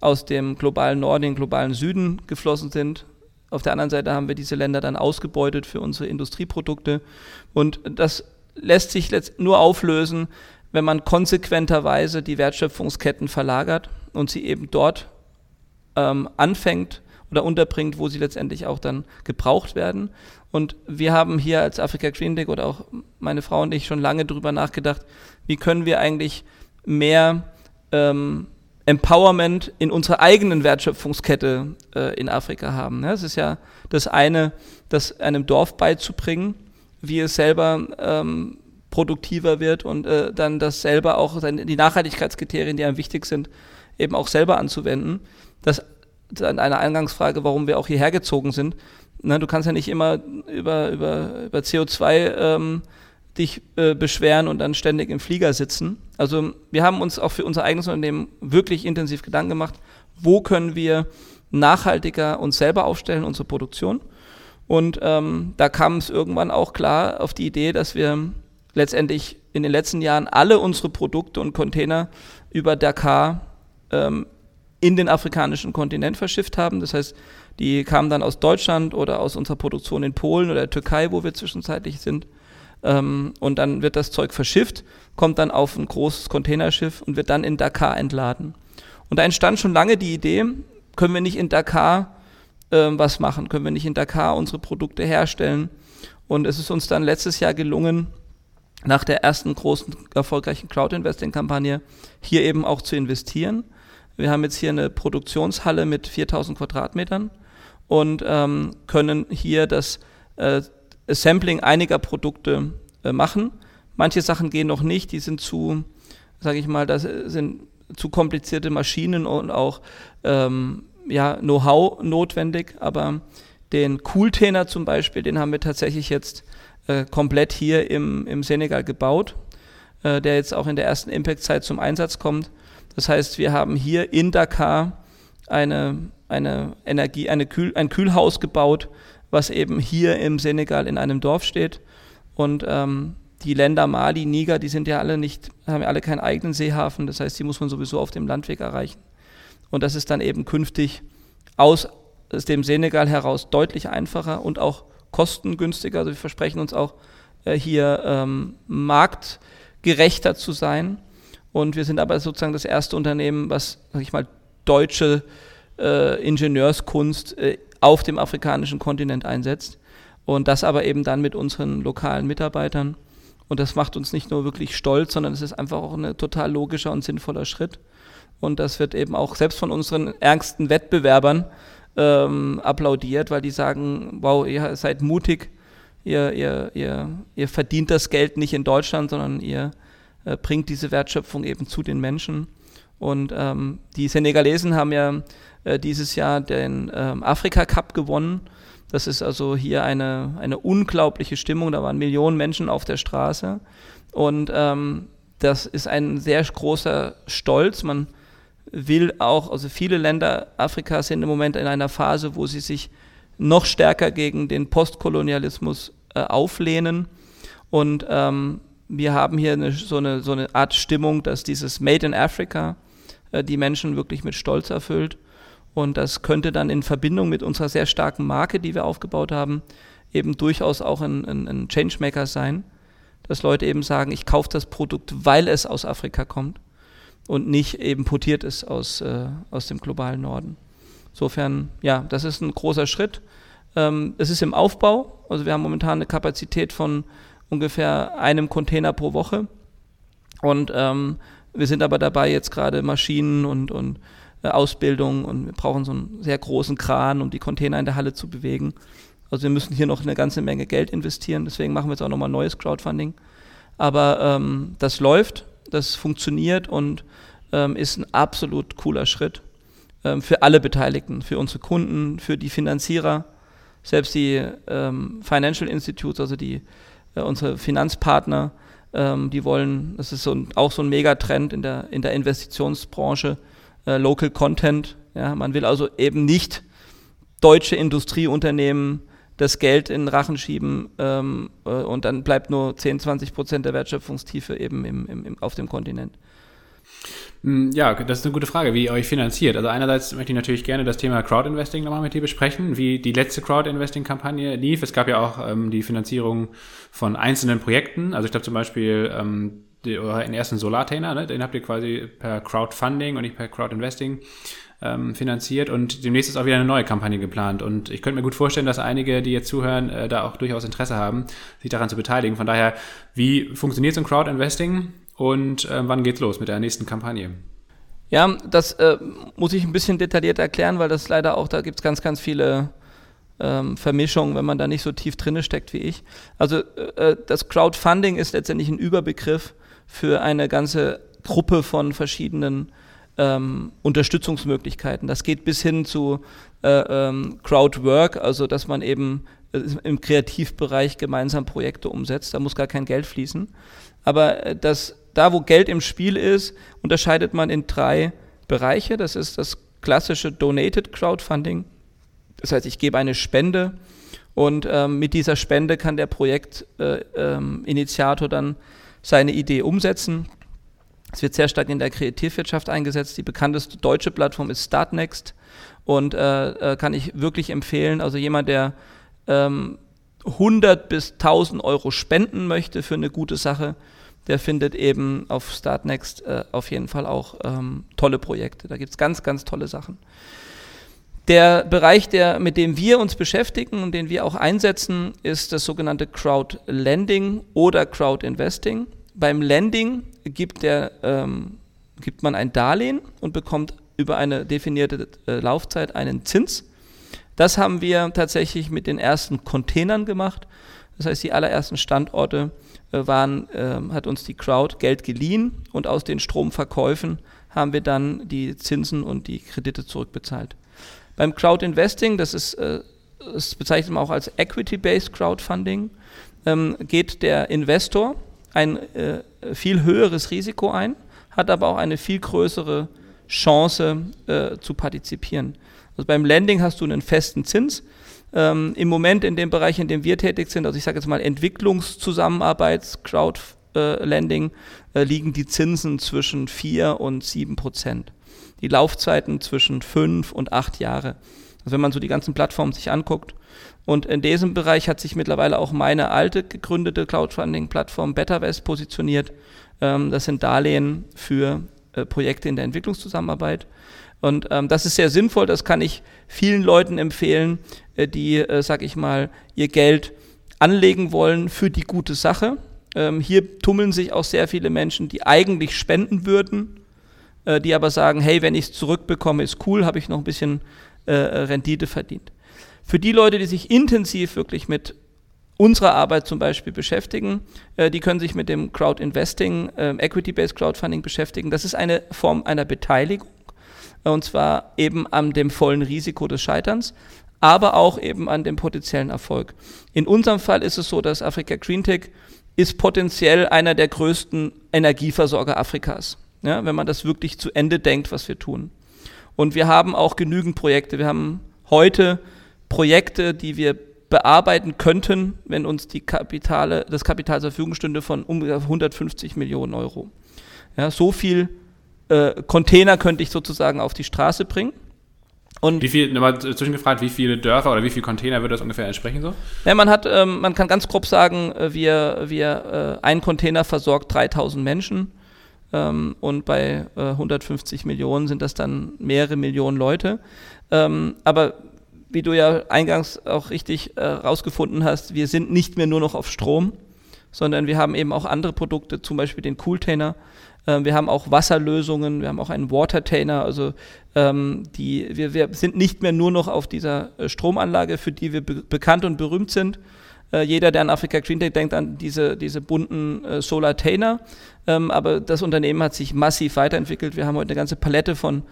aus dem globalen Norden den globalen Süden geflossen sind. Auf der anderen Seite haben wir diese Länder dann ausgebeutet für unsere Industrieprodukte. Und das lässt sich nur auflösen, wenn man konsequenterweise die Wertschöpfungsketten verlagert und sie eben dort ähm, anfängt oder unterbringt, wo sie letztendlich auch dann gebraucht werden. Und wir haben hier als Africa Green League oder auch meine Frau und ich schon lange darüber nachgedacht, wie können wir eigentlich mehr ähm, Empowerment in unserer eigenen Wertschöpfungskette äh, in Afrika haben. Ja, es ist ja das eine, das einem Dorf beizubringen, wie es selber ähm, produktiver wird und äh, dann das selber auch die Nachhaltigkeitskriterien, die einem wichtig sind, eben auch selber anzuwenden. Das ist eine Eingangsfrage, warum wir auch hierher gezogen sind. Na, du kannst ja nicht immer über, über, über CO2 ähm, dich äh, beschweren und dann ständig im Flieger sitzen. Also wir haben uns auch für unser eigenes Unternehmen wirklich intensiv Gedanken gemacht, wo können wir nachhaltiger uns selber aufstellen, unsere Produktion. Und ähm, da kam es irgendwann auch klar auf die Idee, dass wir letztendlich in den letzten Jahren alle unsere Produkte und Container über Dakar ähm, in den afrikanischen Kontinent verschifft haben. Das heißt, die kamen dann aus Deutschland oder aus unserer Produktion in Polen oder der Türkei, wo wir zwischenzeitlich sind, ähm, und dann wird das Zeug verschifft, kommt dann auf ein großes Containerschiff und wird dann in Dakar entladen. Und da entstand schon lange die Idee, können wir nicht in Dakar äh, was machen, können wir nicht in Dakar unsere Produkte herstellen. Und es ist uns dann letztes Jahr gelungen, nach der ersten großen erfolgreichen Crowd-Investing-Kampagne hier eben auch zu investieren. Wir haben jetzt hier eine Produktionshalle mit 4000 Quadratmetern und ähm, können hier das äh, Sampling einiger Produkte äh, machen. Manche Sachen gehen noch nicht, die sind zu, sage ich mal, das sind zu komplizierte Maschinen und auch ähm, ja, Know-how notwendig, aber Den Cooltainer zum Beispiel, den haben wir tatsächlich jetzt äh, komplett hier im, im Senegal gebaut, äh, der jetzt auch in der ersten Impact-Zeit zum Einsatz kommt. Das heißt, wir haben hier in Dakar eine, eine Energie, eine Kühl, ein Kühlhaus gebaut, was eben hier im Senegal in einem Dorf steht. Und ähm, die Länder Mali, Niger, die sind ja alle nicht, haben ja alle keinen eigenen Seehafen. Das heißt, die muss man sowieso auf dem Landweg erreichen. Und das ist dann eben künftig aus dem Senegal heraus deutlich einfacher und auch kostengünstiger. Also wir versprechen uns auch äh, hier ähm, marktgerechter zu sein. Und wir sind aber sozusagen das erste Unternehmen, was, sag ich mal, deutsche äh, Ingenieurskunst äh, auf dem afrikanischen Kontinent einsetzt. Und das aber eben dann mit unseren lokalen Mitarbeitern. Und das macht uns nicht nur wirklich stolz, sondern es ist einfach auch ein total logischer und sinnvoller Schritt. Und das wird eben auch selbst von unseren ärgsten Wettbewerbern ähm, applaudiert, weil die sagen, wow, ihr seid mutig, ihr, ihr, ihr, ihr verdient das Geld nicht in Deutschland, sondern ihr äh, bringt diese Wertschöpfung eben zu den Menschen. Und ähm, die Senegalesen haben ja äh, dieses Jahr den ähm, Afrika Cup gewonnen. Das ist also hier eine, eine unglaubliche Stimmung. Da waren Millionen Menschen auf der Straße. Und ähm, das ist ein sehr großer Stolz. Man will auch, also viele Länder Afrikas sind im Moment in einer Phase, wo sie sich noch stärker gegen den Postkolonialismus äh, auflehnen. Und ähm, wir haben hier eine, so, eine, so eine Art Stimmung, dass dieses Made in Africa äh, die Menschen wirklich mit Stolz erfüllt. Und das könnte dann in Verbindung mit unserer sehr starken Marke, die wir aufgebaut haben, eben durchaus auch ein, ein, ein Changemaker sein, dass Leute eben sagen, ich kaufe das Produkt, weil es aus Afrika kommt und nicht eben importiert ist aus, äh, aus dem globalen Norden. Insofern, ja, das ist ein großer Schritt. Ähm, es ist im Aufbau, also wir haben momentan eine Kapazität von ungefähr einem Container pro Woche und ähm, wir sind aber dabei jetzt gerade Maschinen und, und Ausbildung und wir brauchen so einen sehr großen Kran, um die Container in der Halle zu bewegen. Also wir müssen hier noch eine ganze Menge Geld investieren, deswegen machen wir jetzt auch nochmal neues Crowdfunding. Aber ähm, das läuft das funktioniert und ähm, ist ein absolut cooler Schritt ähm, für alle Beteiligten, für unsere Kunden, für die Finanzierer, selbst die ähm, Financial Institutes, also die, äh, unsere Finanzpartner, ähm, die wollen, das ist so ein, auch so ein Megatrend in der, in der Investitionsbranche, äh, Local Content. Ja, man will also eben nicht deutsche Industrieunternehmen das Geld in den Rachen schieben ähm, äh, und dann bleibt nur 10, 20 Prozent der Wertschöpfungstiefe eben im, im, auf dem Kontinent. Hm, ja, das ist eine gute Frage, wie ihr euch finanziert. Also einerseits möchte ich natürlich gerne das Thema Crowdinvesting nochmal mit dir besprechen, wie die letzte Crowdinvesting-Kampagne lief. Es gab ja auch ähm, die Finanzierung von einzelnen Projekten. Also ich glaube zum Beispiel ähm, euren ersten Solartainer, ne? den habt ihr quasi per Crowdfunding und nicht per Crowdinvesting ähm, finanziert und demnächst ist auch wieder eine neue Kampagne geplant. Und ich könnte mir gut vorstellen, dass einige, die jetzt zuhören, äh, da auch durchaus Interesse haben, sich daran zu beteiligen. Von daher, wie funktioniert so ein Crowd-Investing und äh, wann geht's los mit der nächsten Kampagne? Ja, das äh, muss ich ein bisschen detailliert erklären, weil das leider auch, da gibt es ganz, ganz viele ähm, Vermischungen, wenn man da nicht so tief drinne steckt wie ich. Also äh, äh, das Crowdfunding ist letztendlich ein Überbegriff für eine ganze Gruppe von verschiedenen ähm, Unterstützungsmöglichkeiten. Das geht bis hin zu äh, ähm, Crowdwork, also dass man eben äh, im Kreativbereich gemeinsam Projekte umsetzt. Da muss gar kein Geld fließen. Aber äh, das, da, wo Geld im Spiel ist, unterscheidet man in drei Bereiche. Das ist das klassische Donated Crowdfunding. Das heißt, ich gebe eine Spende und ähm, mit dieser Spende kann der Projektinitiator äh, ähm, dann seine Idee umsetzen. Es wird sehr stark in der Kreativwirtschaft eingesetzt. Die bekannteste deutsche Plattform ist Startnext und äh, äh kann ich wirklich empfehlen. Also jemand, der ähm, 100 bis 1000 Euro spenden möchte für eine gute Sache, der findet eben auf Startnext äh, auf jeden Fall auch ähm, tolle Projekte. Da gibt es ganz, ganz tolle Sachen. Der Bereich, der, mit dem wir uns beschäftigen und den wir auch einsetzen, ist das sogenannte Crowd Lending oder Crowd Investing. Beim Lending gibt, der, ähm, gibt man ein Darlehen und bekommt über eine definierte äh, Laufzeit einen Zins. Das haben wir tatsächlich mit den ersten Containern gemacht. Das heißt, die allerersten Standorte äh, waren, äh, hat uns die Crowd Geld geliehen und aus den Stromverkäufen haben wir dann die Zinsen und die Kredite zurückbezahlt. Beim Crowd Investing, das ist äh, das bezeichnet man auch als Equity-Based Crowdfunding, ähm, geht der Investor ein äh, viel höheres Risiko ein, hat aber auch eine viel größere Chance äh, zu partizipieren. Also beim Lending hast du einen festen Zins. Ähm, Im Moment in dem Bereich, in dem wir tätig sind, also ich sage jetzt mal Entwicklungszusammenarbeit, Crowdlending, äh, liegen die Zinsen zwischen 4 und 7 Prozent. Die Laufzeiten zwischen 5 und 8 Jahre. Also wenn man so die ganzen Plattformen sich anguckt. Und in diesem Bereich hat sich mittlerweile auch meine alte gegründete Crowdfunding-Plattform BetterVest positioniert. Ähm, das sind Darlehen für äh, Projekte in der Entwicklungszusammenarbeit. Und ähm, das ist sehr sinnvoll, das kann ich vielen Leuten empfehlen, äh, die, äh, sag ich mal, ihr Geld anlegen wollen für die gute Sache. Ähm, hier tummeln sich auch sehr viele Menschen, die eigentlich spenden würden, äh, die aber sagen, hey, wenn ich es zurückbekomme, ist cool, habe ich noch ein bisschen äh, Rendite verdient. Für die Leute, die sich intensiv wirklich mit unserer Arbeit zum Beispiel beschäftigen, äh, die können sich mit dem Crowd Investing, äh, Equity-Based Crowdfunding beschäftigen. Das ist eine Form einer Beteiligung äh, und zwar eben an dem vollen Risiko des Scheiterns, aber auch eben an dem potenziellen Erfolg. In unserem Fall ist es so, dass Afrika Greentech ist potenziell einer der größten Energieversorger Afrikas, ja, wenn man das wirklich zu Ende denkt, was wir tun. Und wir haben auch genügend Projekte. Wir haben heute Projekte, die wir bearbeiten könnten, wenn uns die Kapitale, das Kapital zur Verfügung stünde von ungefähr 150 Millionen Euro. Ja, so viel äh, Container könnte ich sozusagen auf die Straße bringen. Und wie viel, nochmal zwischengefragt, wie viele Dörfer oder wie viele Container würde das ungefähr entsprechen so? Ja, man hat, ähm, man kann ganz grob sagen, äh, wir, wir, äh, ein Container versorgt 3000 Menschen ähm, und bei äh, 150 Millionen sind das dann mehrere Millionen Leute. Ähm, aber wie du ja eingangs auch richtig äh, rausgefunden hast, wir sind nicht mehr nur noch auf Strom, sondern wir haben eben auch andere Produkte, zum Beispiel den Cooltainer. Äh, wir haben auch Wasserlösungen, wir haben auch einen Watertainer, also ähm, die, wir, wir sind nicht mehr nur noch auf dieser äh, Stromanlage, für die wir be bekannt und berühmt sind, äh, jeder, der an Afrika Green Tech denkt, an diese, diese bunten äh, Solartainer. Ähm, aber das Unternehmen hat sich massiv weiterentwickelt. Wir haben heute eine ganze Palette von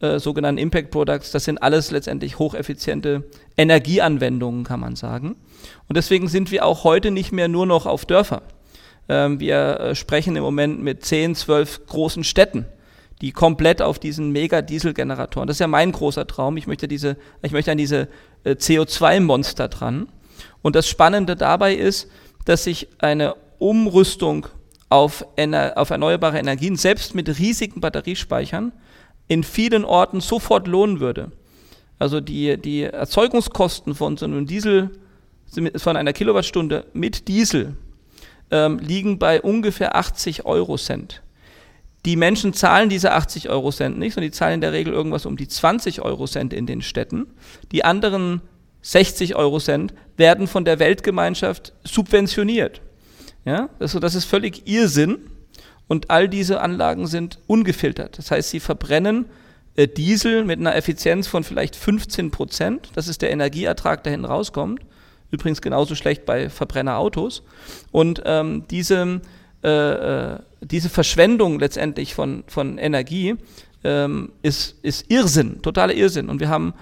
äh, sogenannten Impact Products. Das sind alles letztendlich hocheffiziente Energieanwendungen, kann man sagen. Und deswegen sind wir auch heute nicht mehr nur noch auf Dörfer. Ähm, wir äh, sprechen im Moment mit 10, 12 großen Städten die komplett auf diesen Mega-Dieselgeneratoren. Das ist ja mein großer Traum. Ich möchte diese, ich möchte an diese äh, CO2-Monster dran. Und das Spannende dabei ist, dass sich eine Umrüstung auf, auf erneuerbare Energien, selbst mit riesigen Batteriespeichern, in vielen Orten sofort lohnen würde. Also die, die Erzeugungskosten von so einem Diesel, von einer Kilowattstunde mit Diesel, ähm, liegen bei ungefähr 80 Euro Cent. Die Menschen zahlen diese 80 Euro Cent nicht, sondern die zahlen in der Regel irgendwas um die 20 Euro Cent in den Städten. Die anderen 60 Euro Cent werden von der Weltgemeinschaft subventioniert. Ja, also das ist völlig Irrsinn und all diese Anlagen sind ungefiltert. Das heißt, sie verbrennen äh, Diesel mit einer Effizienz von vielleicht 15 Prozent. Das ist der Energieertrag, der hinten rauskommt. Übrigens genauso schlecht bei Verbrennerautos. Und ähm, diese, äh, äh, diese Verschwendung letztendlich von, von Energie ähm, ist, ist Irrsinn, totaler Irrsinn. Und wir haben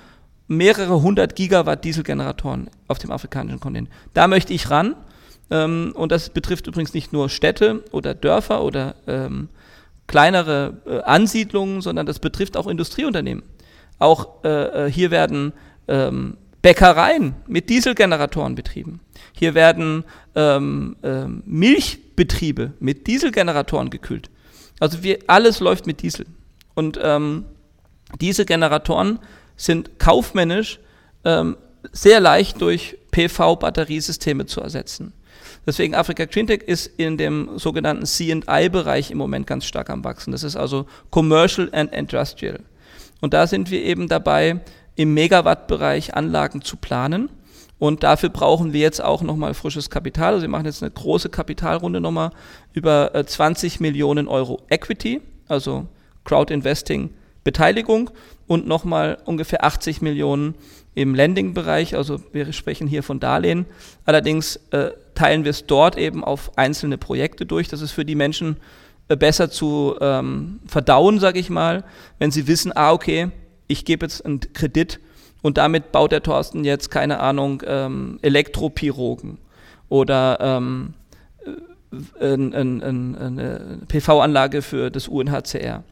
mehrere hundert Gigawatt Dieselgeneratoren auf dem afrikanischen Kontinent. Da möchte ich ran. Ähm, und das betrifft übrigens nicht nur Städte oder Dörfer oder ähm, kleinere äh, Ansiedlungen, sondern das betrifft auch Industrieunternehmen. Auch äh, äh hier werden ähm, Bäckereien mit Dieselgeneratoren betrieben. Hier werden ähm, ähm, Milchbetriebe mit Dieselgeneratoren gekühlt. Also wir, alles läuft mit Diesel. Und ähm, diese Generatoren sind kaufmännisch ähm, sehr leicht durch PV-Batteriesysteme zu ersetzen. Deswegen Afrika Greentech ist in dem sogenannten C&I-Bereich im Moment ganz stark am wachsen. Das ist also Commercial and Industrial. Und da sind wir eben dabei, im Megawatt-Bereich Anlagen zu planen. Und dafür brauchen wir jetzt auch nochmal frisches Kapital. Also wir machen jetzt eine große Kapitalrunde nochmal über 20 äh, Millionen Euro Equity, also Crowd Investing Beteiligung und nochmal ungefähr 80 Millionen im Lending-Bereich. Also wir sprechen hier von Darlehen. Allerdings äh, teilen wir es dort eben auf einzelne Projekte durch. Das ist für die Menschen äh, besser zu ähm, verdauen, sage ich mal, wenn sie wissen, ah okay, ich gebe jetzt einen Kredit Und damit baut der Thorsten jetzt, keine Ahnung, ähm, Elektropirogen oder ähm, äh, ein, ein, ein, eine PV-Anlage für das UNHCR.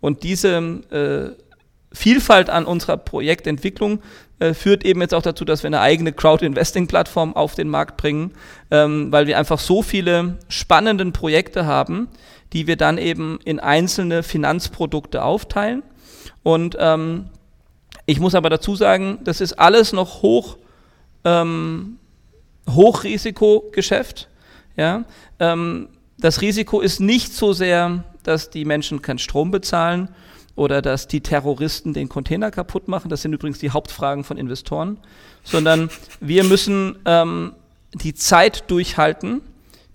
Und diese äh, Vielfalt an unserer Projektentwicklung äh, führt eben jetzt auch dazu, dass wir eine eigene Crowd-Investing-Plattform auf den Markt bringen, ähm, weil wir einfach so viele spannende Projekte haben, die wir dann eben in einzelne Finanzprodukte aufteilen. Und ähm, ich muss aber dazu sagen, das ist alles noch hoch, ähm, Hochrisikogeschäft. Ja? Ähm, das Risiko ist nicht so sehr, dass die Menschen keinen Strom bezahlen, oder dass die Terroristen den Container kaputt machen. Das sind übrigens die Hauptfragen von Investoren, sondern wir müssen ähm, die Zeit durchhalten,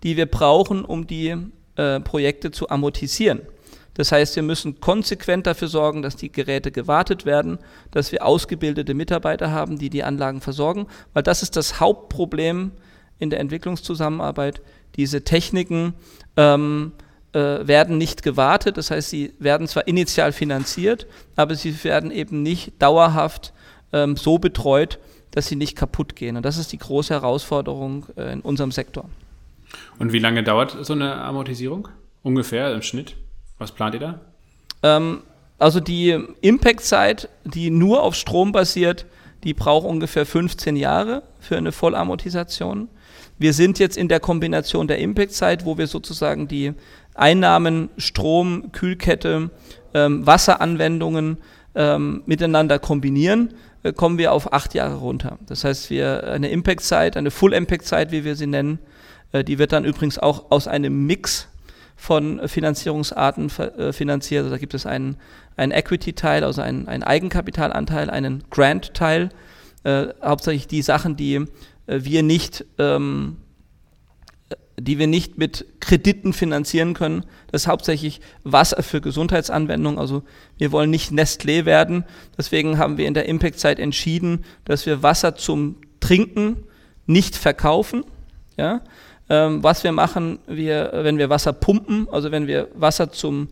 die wir brauchen, um die äh, Projekte zu amortisieren. Das heißt, wir müssen konsequent dafür sorgen, dass die Geräte gewartet werden, dass wir ausgebildete Mitarbeiter haben, die die Anlagen versorgen, weil das ist das Hauptproblem in der Entwicklungszusammenarbeit. Diese Techniken ähm, äh, werden nicht gewartet, das heißt, sie werden zwar initial finanziert, aber sie werden eben nicht dauerhaft ähm, so betreut, dass sie nicht kaputt gehen. Und das ist die große Herausforderung äh, in unserem Sektor. Und wie lange dauert so eine Amortisierung? Ungefähr im Schnitt? Was plant ihr da? Ähm, also die Impact-Zeit, die nur auf Strom basiert, die braucht ungefähr 15 Jahre für eine Vollamortisation. Wir sind jetzt in der Kombination der Impact-Zeit, wo wir sozusagen die Einnahmen, Strom, Kühlkette, ähm, Wasseranwendungen ähm, miteinander kombinieren, äh, kommen wir auf acht Jahre runter. Das heißt, wir eine Impact-Zeit, eine Full-Impact-Zeit, wie wir sie nennen, äh, die wird dann übrigens auch aus einem Mix von Finanzierungsarten äh, finanziert. Also da gibt es einen, einen Equity-Teil, also einen, einen Eigenkapitalanteil, einen Grant-Teil, äh, hauptsächlich die Sachen, die wir nicht ähm, die wir nicht mit Krediten finanzieren können. Das ist hauptsächlich Wasser für Gesundheitsanwendungen. Also wir wollen nicht Nestlé werden. Deswegen haben wir in der Impact-Zeit entschieden, dass wir Wasser zum Trinken nicht verkaufen. Ja? Ähm, was wir machen, wir, wenn wir Wasser pumpen, also wenn wir Wasser zum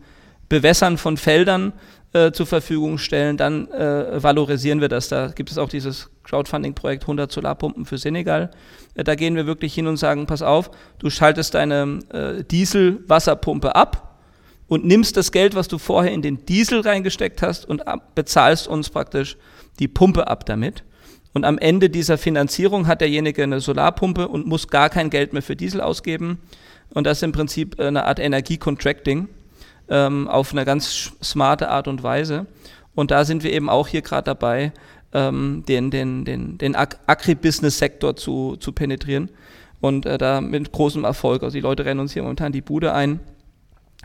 Bewässern von Feldern äh, zur Verfügung stellen, dann äh, valorisieren wir das. Da gibt es auch dieses Crowdfunding-Projekt 100 Solarpumpen für Senegal. Äh, da gehen wir wirklich hin und sagen, pass auf, du schaltest deine äh, Diesel-Wasserpumpe ab und nimmst das Geld, was du vorher in den Diesel reingesteckt hast und ab, bezahlst uns praktisch die Pumpe ab damit. Und am Ende dieser Finanzierung hat derjenige eine Solarpumpe und muss gar kein Geld mehr für Diesel ausgeben. Und das ist im Prinzip äh, eine Art Energiecontracting ähm, auf eine ganz smarte Art und Weise. Und da sind wir eben auch hier gerade dabei, ähm, den, den, den, den Agribusiness-Sektor zu, zu penetrieren. Und äh, da mit großem Erfolg. Also die Leute rennen uns hier momentan die Bude ein,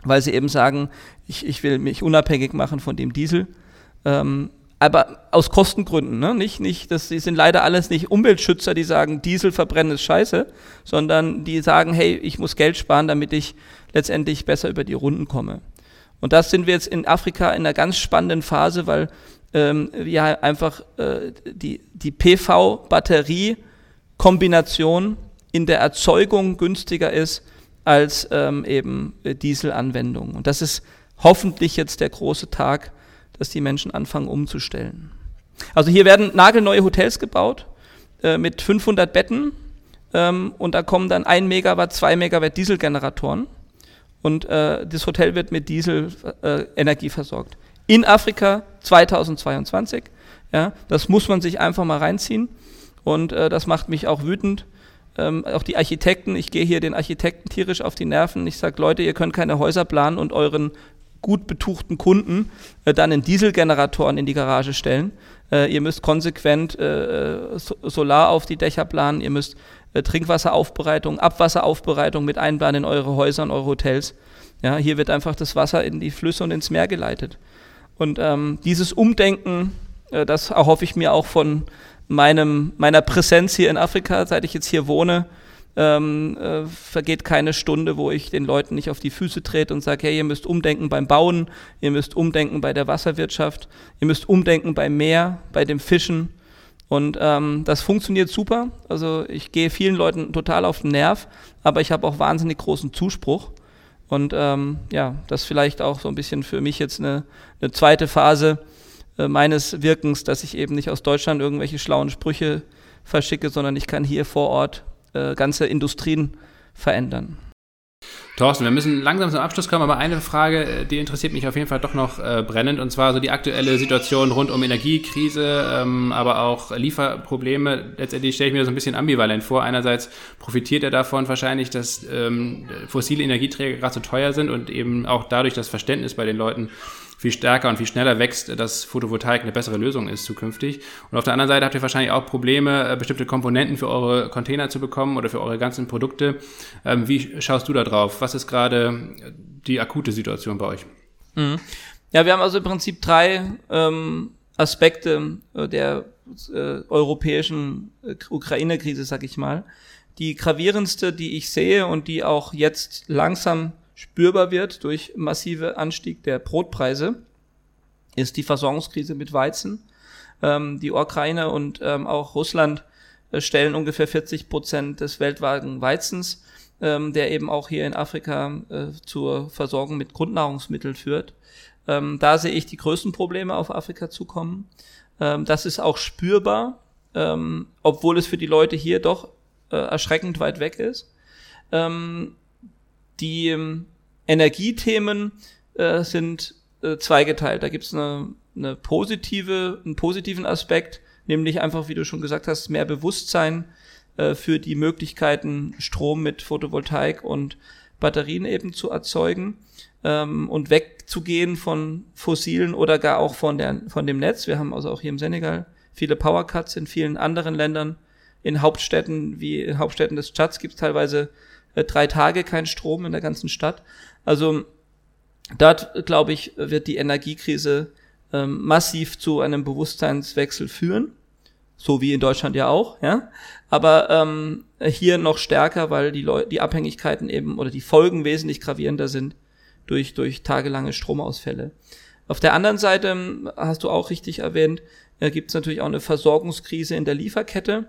weil sie eben sagen, ich, ich will mich unabhängig machen von dem Diesel. Ähm, aber aus Kostengründen, ne? nicht, nicht, das die sind leider alles nicht Umweltschützer, die sagen, Diesel verbrennen ist scheiße, sondern die sagen, hey, ich muss Geld sparen, damit ich letztendlich besser über die Runden komme. Und das sind wir jetzt in Afrika in einer ganz spannenden Phase, weil ähm, ja einfach äh, die, die PV-Batterie-Kombination in der Erzeugung günstiger ist als ähm, eben äh, Dieselanwendung. Und das ist hoffentlich jetzt der große Tag, dass die Menschen anfangen umzustellen. Also hier werden nagelneue Hotels gebaut äh, mit 500 Betten ähm, und da kommen dann 1 Megawatt, 2 Megawatt Dieselgeneratoren und äh, das Hotel wird mit Dieselenergie äh, versorgt. In Afrika 2022. Ja, das muss man sich einfach mal reinziehen und äh, das macht mich auch wütend. Ähm, auch die Architekten, ich gehe hier den Architekten tierisch auf die Nerven. Ich sage, Leute, ihr könnt keine Häuser planen und euren gut betuchten Kunden äh, dann in Dieselgeneratoren in die Garage stellen. Äh, ihr müsst konsequent äh, so Solar auf die Dächer planen, ihr müsst äh, Trinkwasseraufbereitung, Abwasseraufbereitung mit einplanen in eure Häuser und eure Hotels. Ja, hier wird einfach das Wasser in die Flüsse und ins Meer geleitet. Und ähm, dieses Umdenken, äh, das erhoffe ich mir auch von meinem, meiner Präsenz hier in Afrika, seit ich jetzt hier wohne, ähm, äh, vergeht keine Stunde, wo ich den Leuten nicht auf die Füße trete und sage, hey, ihr müsst umdenken beim Bauen, ihr müsst umdenken bei der Wasserwirtschaft, ihr müsst umdenken beim Meer, bei dem Fischen. Und ähm, das funktioniert super. Also ich gehe vielen Leuten total auf den Nerv, aber ich habe auch wahnsinnig großen Zuspruch. Und ähm, ja, das vielleicht auch so ein bisschen für mich jetzt eine, eine zweite Phase, äh, meines Wirkens, dass ich eben nicht aus Deutschland irgendwelche schlauen Sprüche verschicke, sondern ich kann hier vor Ort äh, ganze Industrien verändern. Thorsten, wir müssen langsam zum Abschluss kommen, aber eine Frage, äh, die interessiert mich auf jeden Fall doch noch äh, brennend, und zwar so die aktuelle Situation rund um Energiekrise, ähm, aber auch Lieferprobleme. Letztendlich stelle ich mir das ein bisschen ambivalent vor. Einerseits profitiert er davon wahrscheinlich, dass ähm, fossile Energieträger gerade so teuer sind und eben auch dadurch das Verständnis bei den Leuten viel stärker und viel schneller wächst, dass Photovoltaik eine bessere Lösung ist zukünftig. Und auf der anderen Seite habt ihr wahrscheinlich auch Probleme, äh, bestimmte Komponenten für eure Container zu bekommen oder für eure ganzen Produkte. Ähm, wie schaust du da drauf? Was ist gerade die akute Situation bei euch? Mhm. Ja, wir haben also im Prinzip drei ähm, Aspekte äh, der äh, europäischen äh, Ukraine-Krise, sag ich mal. Die gravierendste, die ich sehe und die auch jetzt langsam spürbar wird durch massive Anstieg der Brotpreise, ist die Versorgungskrise mit Weizen. Ähm, die Ukraine und ähm, auch Russland äh, stellen ungefähr 40 Prozent des weltweiten Weizens, ähm, der eben auch hier in Afrika äh, zur Versorgung mit Grundnahrungsmitteln führt. Ähm, da sehe ich die größten Probleme auf Afrika zukommen. Ähm, das ist auch spürbar, ähm, obwohl es für die Leute hier doch äh, erschreckend weit weg ist. Ähm, die ähm, Energiethemen äh, sind äh, zweigeteilt. Da gibt es eine, eine positive, einen positiven Aspekt, nämlich einfach, wie du schon gesagt hast, mehr Bewusstsein äh, für die Möglichkeiten, Strom mit Photovoltaik und Batterien eben zu erzeugen ähm, und wegzugehen von fossilen oder gar auch von, der, von dem Netz. Wir haben also auch hier im Senegal viele Powercuts in vielen anderen Ländern. In Hauptstädten wie in Hauptstädten des Tschads gibt es teilweise äh, drei Tage kein Strom in der ganzen Stadt. Also dort, glaube ich, wird die Energiekrise ähm, massiv zu einem Bewusstseinswechsel führen. So wie in Deutschland ja auch, ja. Aber ähm, hier noch stärker, weil die, Leu die Abhängigkeiten eben oder die Folgen wesentlich gravierender sind durch, durch tagelange Stromausfälle. Auf der anderen Seite, ähm, hast du auch richtig erwähnt, äh, gibt es natürlich auch eine Versorgungskrise in der Lieferkette.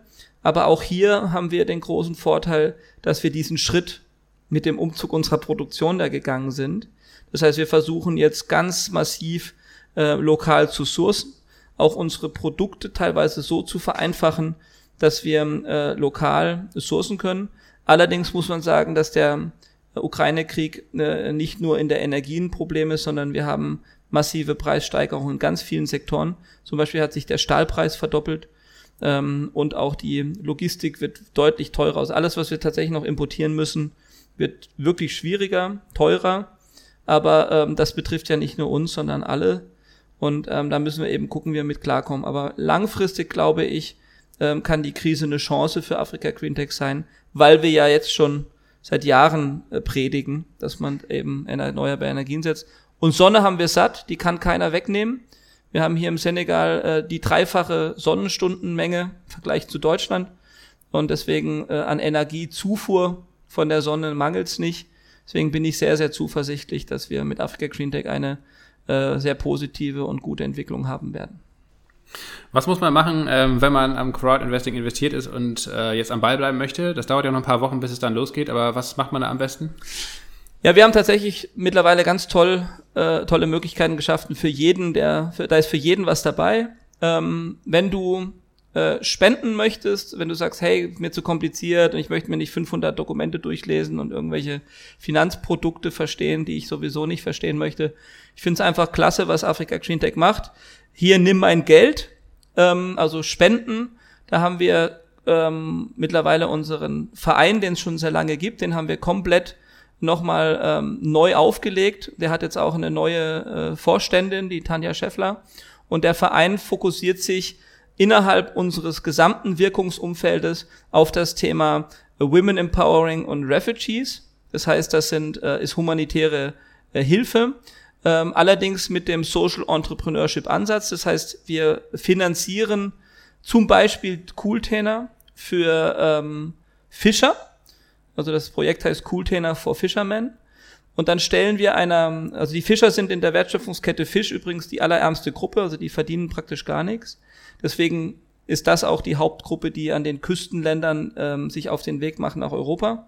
Aber auch hier haben wir den großen Vorteil, dass wir diesen Schritt mit dem Umzug unserer Produktion da gegangen sind. Das heißt, wir versuchen jetzt ganz massiv äh, lokal zu sourcen, auch unsere Produkte teilweise so zu vereinfachen, dass wir äh, lokal sourcen können. Allerdings muss man sagen, dass der Ukraine-Krieg äh, nicht nur in der Energien Problem ist, sondern wir haben massive Preissteigerungen in ganz vielen Sektoren. Zum Beispiel hat sich der Stahlpreis verdoppelt ähm, und auch die Logistik wird deutlich teurer. Also alles, was wir tatsächlich noch importieren müssen, wird wirklich schwieriger, teurer. Aber ähm, das betrifft ja nicht nur uns, sondern alle. Und ähm, da müssen wir eben gucken, wie wir mit klarkommen. Aber langfristig, glaube ich, ähm, kann die Krise eine Chance für Afrika Green Tech sein, weil wir ja jetzt schon seit Jahren äh, predigen, dass man eben erneuerbare Energien setzt. Und Sonne haben wir satt, die kann keiner wegnehmen. Wir haben hier im Senegal äh, die dreifache Sonnenstundenmenge im Vergleich zu Deutschland. Und deswegen äh, an Energiezufuhr von der Sonne mangelt es nicht. Deswegen bin ich sehr, sehr zuversichtlich, dass wir mit Africa Green Tech eine äh, sehr positive und gute Entwicklung haben werden. Was muss man machen, ähm, wenn man am Crowd Investing investiert ist und äh, jetzt am Ball bleiben möchte? Das dauert ja noch ein paar Wochen, bis es dann losgeht, aber was macht man da am besten? Ja, wir haben tatsächlich mittlerweile ganz toll, äh, tolle Möglichkeiten geschaffen für jeden, der, für, da ist für jeden was dabei. Ähm, wenn du äh, spenden möchtest, wenn du sagst, hey, mir zu kompliziert und ich möchte mir nicht 500 Dokumente durchlesen und irgendwelche Finanzprodukte verstehen, die ich sowieso nicht verstehen möchte. Ich finde es einfach klasse, was Afrika Green Tech macht. Hier nimm mein Geld, ähm, also Spenden. Da haben wir ähm, mittlerweile unseren Verein, den es schon sehr lange gibt, den haben wir komplett nochmal ähm, neu aufgelegt. Der hat jetzt auch eine neue äh, Vorständin, die Tanja Scheffler. Und der Verein fokussiert sich innerhalb unseres gesamten Wirkungsumfeldes auf das Thema Women Empowering und Refugees. Das heißt, das sind, äh, ist humanitäre äh, Hilfe. Ähm, allerdings mit dem Social Entrepreneurship Ansatz. Das heißt, wir finanzieren zum Beispiel Cooltainer für ähm, Fischer also das Projekt heißt Cooltainer for Fishermen. Und dann stellen wir einer, also die Fischer sind in der Wertschöpfungskette Fisch übrigens die allerärmste Gruppe, also die verdienen praktisch gar nichts. Deswegen ist das auch die Hauptgruppe, die an den Küstenländern ähm, sich auf den Weg machen nach Europa.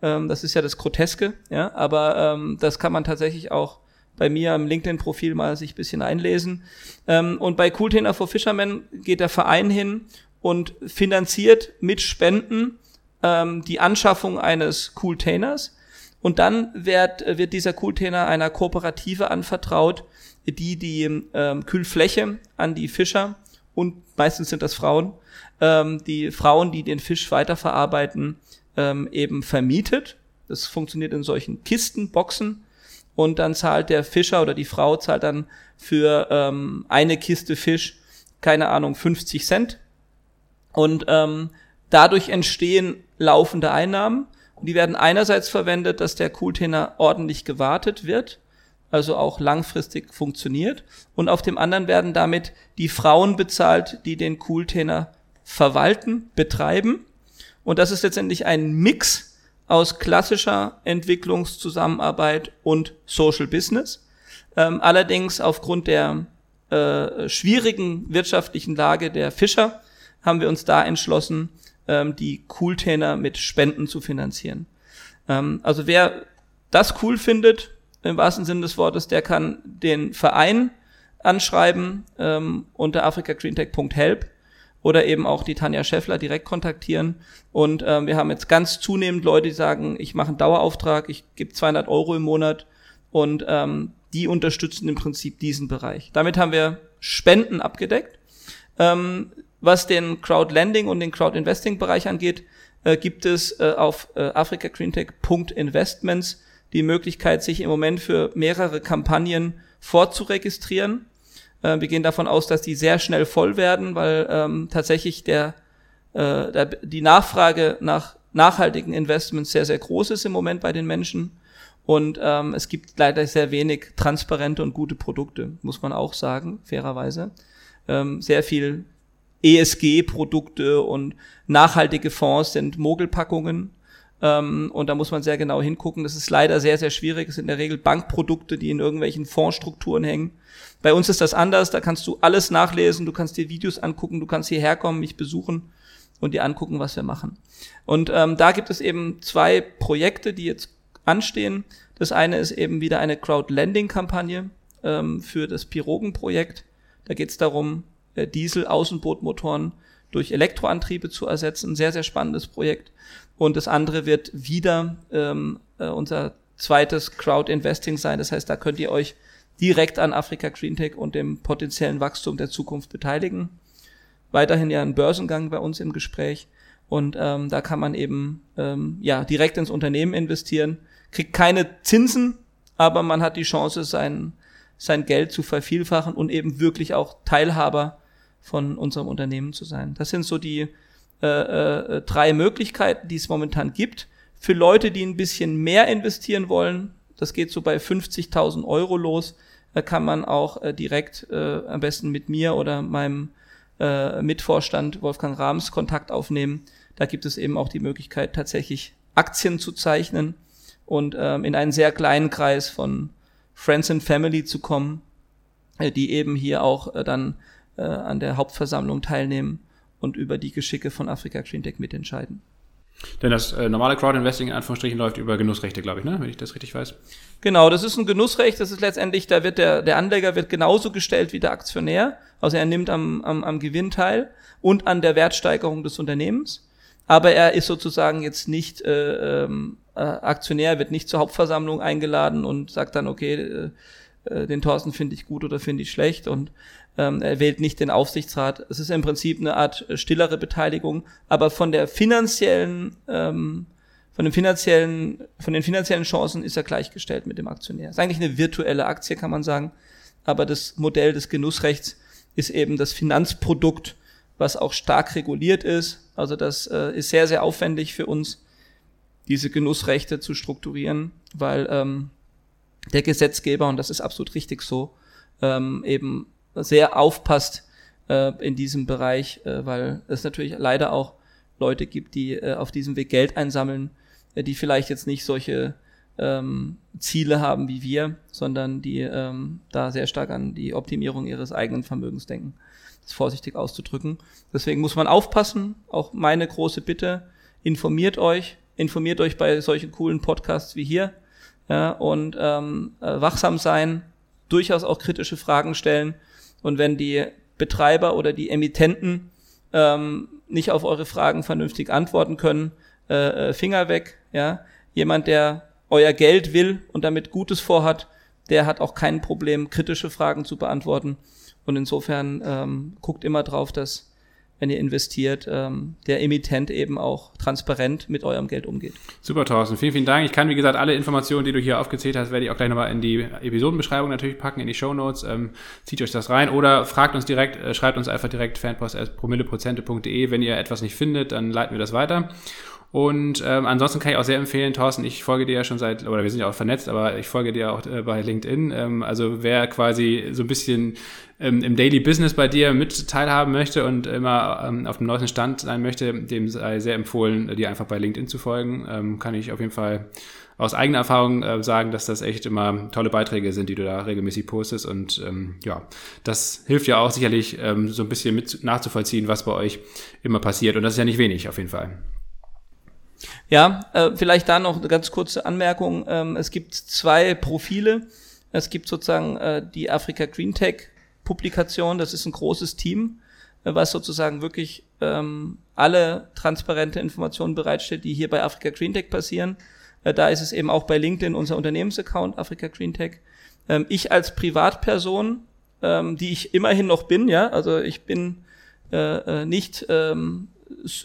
Ähm, das ist ja das Groteske, ja, aber ähm, das kann man tatsächlich auch bei mir am LinkedIn-Profil mal sich ein bisschen einlesen. Ähm, und bei Cooltainer for Fishermen geht der Verein hin und finanziert mit Spenden ähm, die Anschaffung eines Cooltainers. Und dann wird, wird dieser Cooltainer einer Kooperative anvertraut, die die ähm, Kühlfläche an die Fischer und meistens sind das Frauen, ähm, die Frauen, die den Fisch weiterverarbeiten, ähm, eben vermietet. Das funktioniert in solchen Kisten, Boxen. Und dann zahlt der Fischer oder die Frau zahlt dann für ähm, eine Kiste Fisch, keine Ahnung, 50 Cent. Und ähm, dadurch entstehen laufende Einnahmen. Und die werden einerseits verwendet, dass der Cooltainer ordentlich gewartet wird, also auch langfristig funktioniert. Und auf dem anderen werden damit die Frauen bezahlt, die den Cooltainer verwalten, betreiben. Und das ist letztendlich ein Mix aus klassischer Entwicklungszusammenarbeit und Social Business. Ähm, allerdings aufgrund der äh, schwierigen wirtschaftlichen Lage der Fischer haben wir uns da entschlossen, ähm, die Cooltainer mit Spenden zu finanzieren. Ähm, also wer das cool findet, im wahrsten Sinne des Wortes, der kann den Verein anschreiben ähm, unter africagreentech.help oder eben auch die Tanja Scheffler direkt kontaktieren. Und ähm, wir haben jetzt ganz zunehmend Leute, die sagen, ich mache einen Dauerauftrag, ich gebe 200 Euro im Monat und ähm, die unterstützen im Prinzip diesen Bereich. Damit haben wir Spenden abgedeckt. Ähm, was den Crowdlending und den Crowdinvesting-Bereich angeht, äh, gibt es äh, auf äh, africagreentech.investments die Möglichkeit, sich im Moment für mehrere Kampagnen vorzuregistrieren. Äh, wir gehen davon aus, dass die sehr schnell voll werden, weil ähm, tatsächlich der, äh, der, die Nachfrage nach nachhaltigen Investments sehr, sehr groß ist im Moment bei den Menschen. Und ähm, es gibt leider sehr wenig transparente und gute Produkte, muss man auch sagen, fairerweise. Ähm, sehr viel ESG-Produkte und nachhaltige Fonds sind Mogelpackungen. Ähm, und da muss man sehr genau hingucken. Das ist leider sehr, sehr schwierig. Es sind in der Regel Bankprodukte, die in irgendwelchen Fondsstrukturen hängen. Bei uns ist das anders. Da kannst du alles nachlesen. Du kannst dir Videos angucken. Du kannst hierher kommen, mich besuchen und dir angucken, was wir machen. Und ähm, da gibt es eben zwei Projekte, die jetzt anstehen. Das eine ist eben wieder eine Crowdlending-Kampagne ähm, für das Pirogen-Projekt. Da geht es darum, Diesel-Außenbootmotoren durch Elektroantriebe zu ersetzen. Sehr, sehr spannendes Projekt. Und das andere wird wieder ähm, äh, unser zweites Crowd-Investing sein. Das heißt, da könnt ihr euch direkt an Afrika Green Tech und dem potenziellen Wachstum der Zukunft beteiligen. Weiterhin ja ein Börsengang bei uns im Gespräch. Und ähm, da kann man eben ähm, ja direkt ins Unternehmen investieren, kriegt keine Zinsen, aber man hat die Chance, sein, sein Geld zu vervielfachen und eben wirklich auch Teilhaber von unserem Unternehmen zu sein. Das sind so die äh, äh, drei Möglichkeiten, die es momentan gibt. Für Leute, die ein bisschen mehr investieren wollen, das geht so bei 50.000 Euro los, da kann man auch äh, direkt äh, am besten mit mir oder meinem äh, Mitvorstand Wolfgang Rahms Kontakt aufnehmen. Da gibt es eben auch die Möglichkeit, tatsächlich Aktien zu zeichnen und ähm, in einen sehr kleinen Kreis von Friends and Family zu kommen, äh, die eben hier auch äh, dann äh, an der Hauptversammlung teilnehmen und über die Geschicke von Afrika Cleantech mitentscheiden. Denn das äh, normale Crowdinvesting in Anführungsstrichen läuft über Genussrechte, glaube ich, ne? wenn ich das richtig weiß. Genau, das ist ein Genussrecht. Das ist letztendlich, da wird der, der Anleger wird genauso gestellt wie der Aktionär. Also er nimmt am, am, am Gewinn teil und an der Wertsteigerung des Unternehmens. Aber er ist sozusagen jetzt nicht äh, ähm, äh, Aktionär, wird nicht zur Hauptversammlung eingeladen und sagt dann, okay, äh, äh den Thorsten finde ich gut oder finde ich schlecht und ähm, er wählt nicht den Aufsichtsrat. Es ist im Prinzip eine Art stillere Beteiligung, aber von der finanziellen, ähm, von den finanziellen, von den finanziellen Chancen ist er gleichgestellt mit dem Aktionär. Ist eigentlich eine virtuelle Aktie, kann man sagen. Aber das Modell des Genussrechts ist eben das Finanzprodukt, was auch stark reguliert ist. Also das äh, ist sehr, sehr aufwendig für uns, diese Genussrechte zu strukturieren, weil ähm, der Gesetzgeber, und das ist absolut richtig so, ähm, eben sehr aufpasst äh, in diesem Bereich, äh, weil es natürlich leider auch Leute gibt, die äh, auf diesem Weg Geld einsammeln, äh, die vielleicht jetzt nicht solche ähm, Ziele haben wie wir, sondern die ähm, da sehr stark an die Optimierung ihres eigenen Vermögens denken. Das vorsichtig auszudrücken. Deswegen muss man aufpassen. Auch meine große Bitte, informiert euch, informiert euch bei solchen coolen Podcasts wie hier. ja, und ähm, äh, wachsam sein, durchaus auch kritische Fragen stellen. Und wenn die Betreiber oder die Emittenten ähm, nicht auf eure Fragen vernünftig antworten können, äh, äh, Finger weg. Ja, jemand, der euer Geld will und damit Gutes vorhat, der hat auch kein Problem, kritische Fragen zu beantworten. Und insofern ähm, guckt immer drauf, dass wenn ihr investiert, ähm, der Emittent eben auch transparent mit eurem Geld umgeht. Super, Thorsten. Vielen, vielen Dank. Ich kann, wie gesagt, alle Informationen, die du hier aufgezählt hast, werde ich auch gleich nochmal in die Episodenbeschreibung natürlich packen, in die Show Notes. Ähm, zieht euch das rein oder fragt uns direkt, äh, schreibt uns einfach direkt fanpost.promilleprozente.de. Wenn ihr etwas nicht findet, dann leiten wir das weiter. Und ähm, ansonsten kann ich auch sehr empfehlen, Thorsten, ich folge dir ja schon seit, oder wir sind ja auch vernetzt, aber ich folge dir auch äh, bei LinkedIn. Ähm, also wer quasi so ein bisschen ähm, im Daily Business bei dir mit teilhaben möchte und immer ähm, auf dem neuesten Stand sein möchte, dem sei sehr empfohlen, dir einfach bei LinkedIn zu folgen. Ähm, kann ich auf jeden Fall aus eigener Erfahrung äh, sagen, dass das echt immer tolle Beiträge sind, die du da regelmäßig postest. Und ähm, ja, das hilft ja auch sicherlich ähm, so ein bisschen mit nachzuvollziehen, was bei euch immer passiert. Und das ist ja nicht wenig auf jeden Fall. Ja, äh, vielleicht da noch eine ganz kurze Anmerkung. Ähm, es gibt zwei Profile. Es gibt sozusagen äh, die Afrika Green Tech Publikation. Das ist ein großes Team, äh, was sozusagen wirklich ähm, alle transparente Informationen bereitstellt, die hier bei Afrika Green Tech passieren. Äh, da ist es eben auch bei LinkedIn unser Unternehmensaccount Afrika Green Tech. Ähm, ich als Privatperson, ähm, die ich immerhin noch bin, ja, also ich bin äh, äh nicht ähm,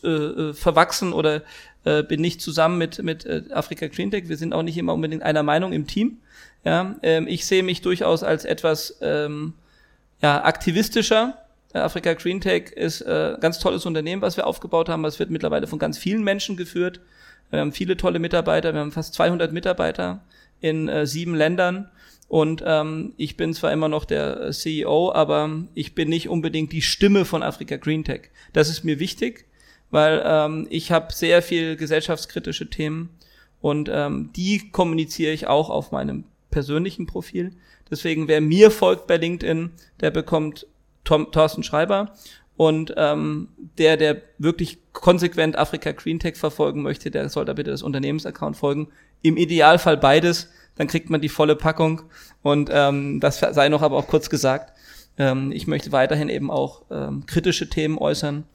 äh, äh, verwachsen oder äh, bin nicht zusammen mit, mit äh, Afrika Green Tech. Wir sind auch nicht immer unbedingt einer Meinung im Team. Ja, ähm, ich sehe mich durchaus als etwas ähm, ja, aktivistischer. Afrika Green Tech ist äh, ganz tolles Unternehmen, was wir aufgebaut haben. Es wird mittlerweile von ganz vielen Menschen geführt. Wir haben viele tolle Mitarbeiter. Wir haben fast 200 Mitarbeiter in äh, sieben Ländern. Und ähm, ich bin zwar immer noch der CEO, aber ich bin nicht unbedingt die Stimme von Afrika Green Tech. Das ist mir wichtig weil ähm, ich habe sehr viel gesellschaftskritische Themen und ähm, die kommuniziere ich auch auf meinem persönlichen Profil. Deswegen, wer mir folgt bei LinkedIn, der bekommt Tom, Thorsten Schreiber und ähm, der, der wirklich konsequent Afrika Green Tech verfolgen möchte, der soll da bitte das Unternehmensaccount folgen. Im Idealfall beides, dann kriegt man die volle Packung. Und ähm, das sei noch aber auch kurz gesagt. Ähm, ich möchte weiterhin eben auch ähm, kritische Themen äußern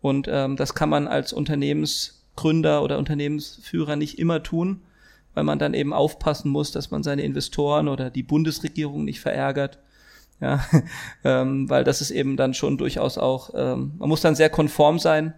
und ähm, das kann man als Unternehmensgründer oder Unternehmensführer nicht immer tun, weil man dann eben aufpassen muss, dass man seine Investoren oder die Bundesregierung nicht verärgert. Ja, ähm, weil das ist eben dann schon durchaus auch, ähm, man muss dann sehr konform sein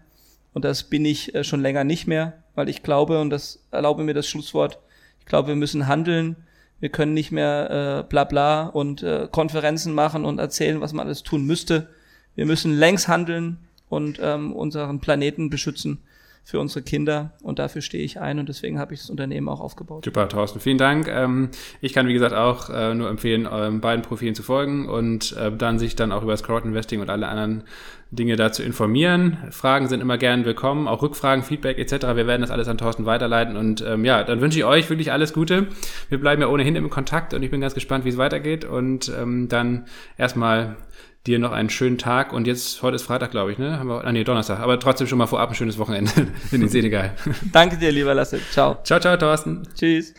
und das bin ich äh, schon länger nicht mehr, weil ich glaube, und das erlaube mir das Schlusswort, ich glaube, wir müssen handeln. Wir können nicht mehr äh, bla bla und äh, Konferenzen machen und erzählen, was man alles tun müsste. Wir müssen längst handeln und ähm, unseren Planeten beschützen für unsere Kinder und dafür stehe ich ein und deswegen habe ich das Unternehmen auch aufgebaut. Super, Thorsten, vielen Dank. Ähm, ich kann, wie gesagt, auch äh, nur empfehlen, euren beiden Profilen zu folgen und äh, dann sich dann auch über das Crowd-Investing und alle anderen Dinge dazu informieren. Fragen sind immer gern willkommen, auch Rückfragen, Feedback etc. Wir werden das alles an Thorsten weiterleiten und ähm, ja, dann wünsche ich euch wirklich alles Gute. Wir bleiben ja ohnehin im Kontakt und ich bin ganz gespannt, wie es weitergeht und ähm, dann erstmal dir noch einen schönen Tag und jetzt, heute ist Freitag, glaube ich, ne? Haben wir, ah, nee, Donnerstag, aber trotzdem schon mal vorab ein schönes Wochenende in den Senegal. Danke dir, lieber Lasse. Ciao. Ciao, ciao, Thorsten. Tschüss.